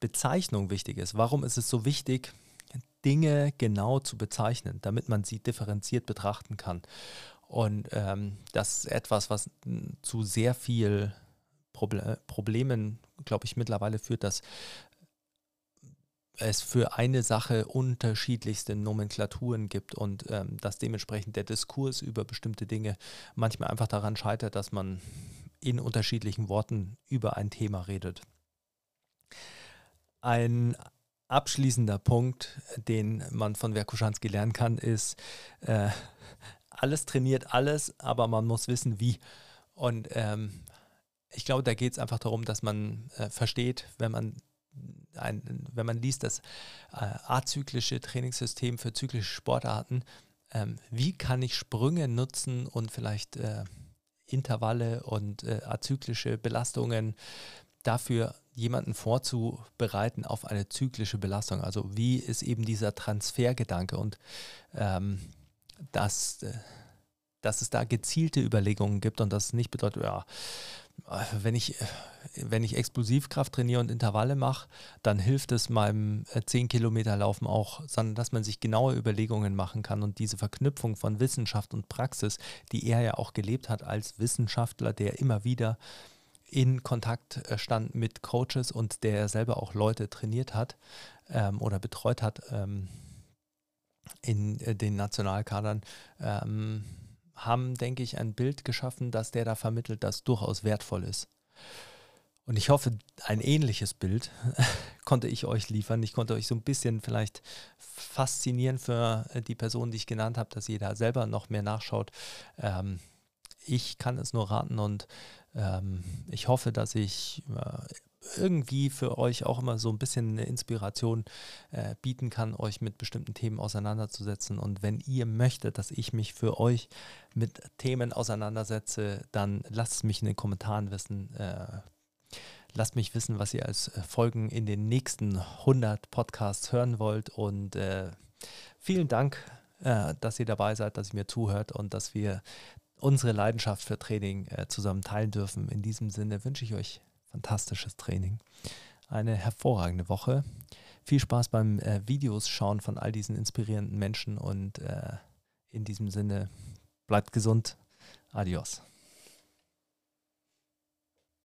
Bezeichnung wichtig ist. Warum ist es so wichtig, Dinge genau zu bezeichnen, damit man sie differenziert betrachten kann. Und ähm, das ist etwas, was zu sehr viel Proble Problemen, glaube ich, mittlerweile führt, dass es für eine Sache unterschiedlichste Nomenklaturen gibt und ähm, dass dementsprechend der Diskurs über bestimmte Dinge manchmal einfach daran scheitert, dass man in unterschiedlichen Worten über ein Thema redet. Ein abschließender Punkt, den man von Werkuschanski lernen kann, ist, äh, alles trainiert alles, aber man muss wissen, wie. Und ähm, ich glaube, da geht es einfach darum, dass man äh, versteht, wenn man ein, wenn man liest, das äh, azyklische Trainingssystem für zyklische Sportarten, ähm, wie kann ich Sprünge nutzen und vielleicht äh, Intervalle und äh, azyklische Belastungen dafür jemanden vorzubereiten auf eine zyklische Belastung. Also wie ist eben dieser Transfergedanke und ähm, dass, äh, dass es da gezielte Überlegungen gibt und das nicht bedeutet, ja, wenn ich, wenn ich Explosivkraft trainiere und Intervalle mache, dann hilft es meinem 10 äh, Kilometer Laufen auch, sondern dass man sich genaue Überlegungen machen kann und diese Verknüpfung von Wissenschaft und Praxis, die er ja auch gelebt hat als Wissenschaftler, der immer wieder in Kontakt äh, stand mit Coaches und der selber auch Leute trainiert hat ähm, oder betreut hat ähm, in äh, den Nationalkadern. Ähm, haben, denke ich, ein Bild geschaffen, das der da vermittelt, das durchaus wertvoll ist. Und ich hoffe, ein ähnliches Bild konnte ich euch liefern. Ich konnte euch so ein bisschen vielleicht faszinieren für äh, die Person, die ich genannt habe, dass ihr da selber noch mehr nachschaut. Ähm, ich kann es nur raten und ähm, ich hoffe, dass ich äh, irgendwie für euch auch immer so ein bisschen eine Inspiration äh, bieten kann, euch mit bestimmten Themen auseinanderzusetzen. Und wenn ihr möchtet, dass ich mich für euch mit Themen auseinandersetze, dann lasst es mich in den Kommentaren wissen. Äh, lasst mich wissen, was ihr als äh, Folgen in den nächsten 100 Podcasts hören wollt. Und äh, vielen Dank, äh, dass ihr dabei seid, dass ihr mir zuhört und dass wir unsere Leidenschaft für Training äh, zusammen teilen dürfen. In diesem Sinne wünsche ich euch fantastisches Training. Eine hervorragende Woche. Viel Spaß beim äh, Videos schauen von all diesen inspirierenden Menschen und äh, in diesem Sinne bleibt gesund. Adios.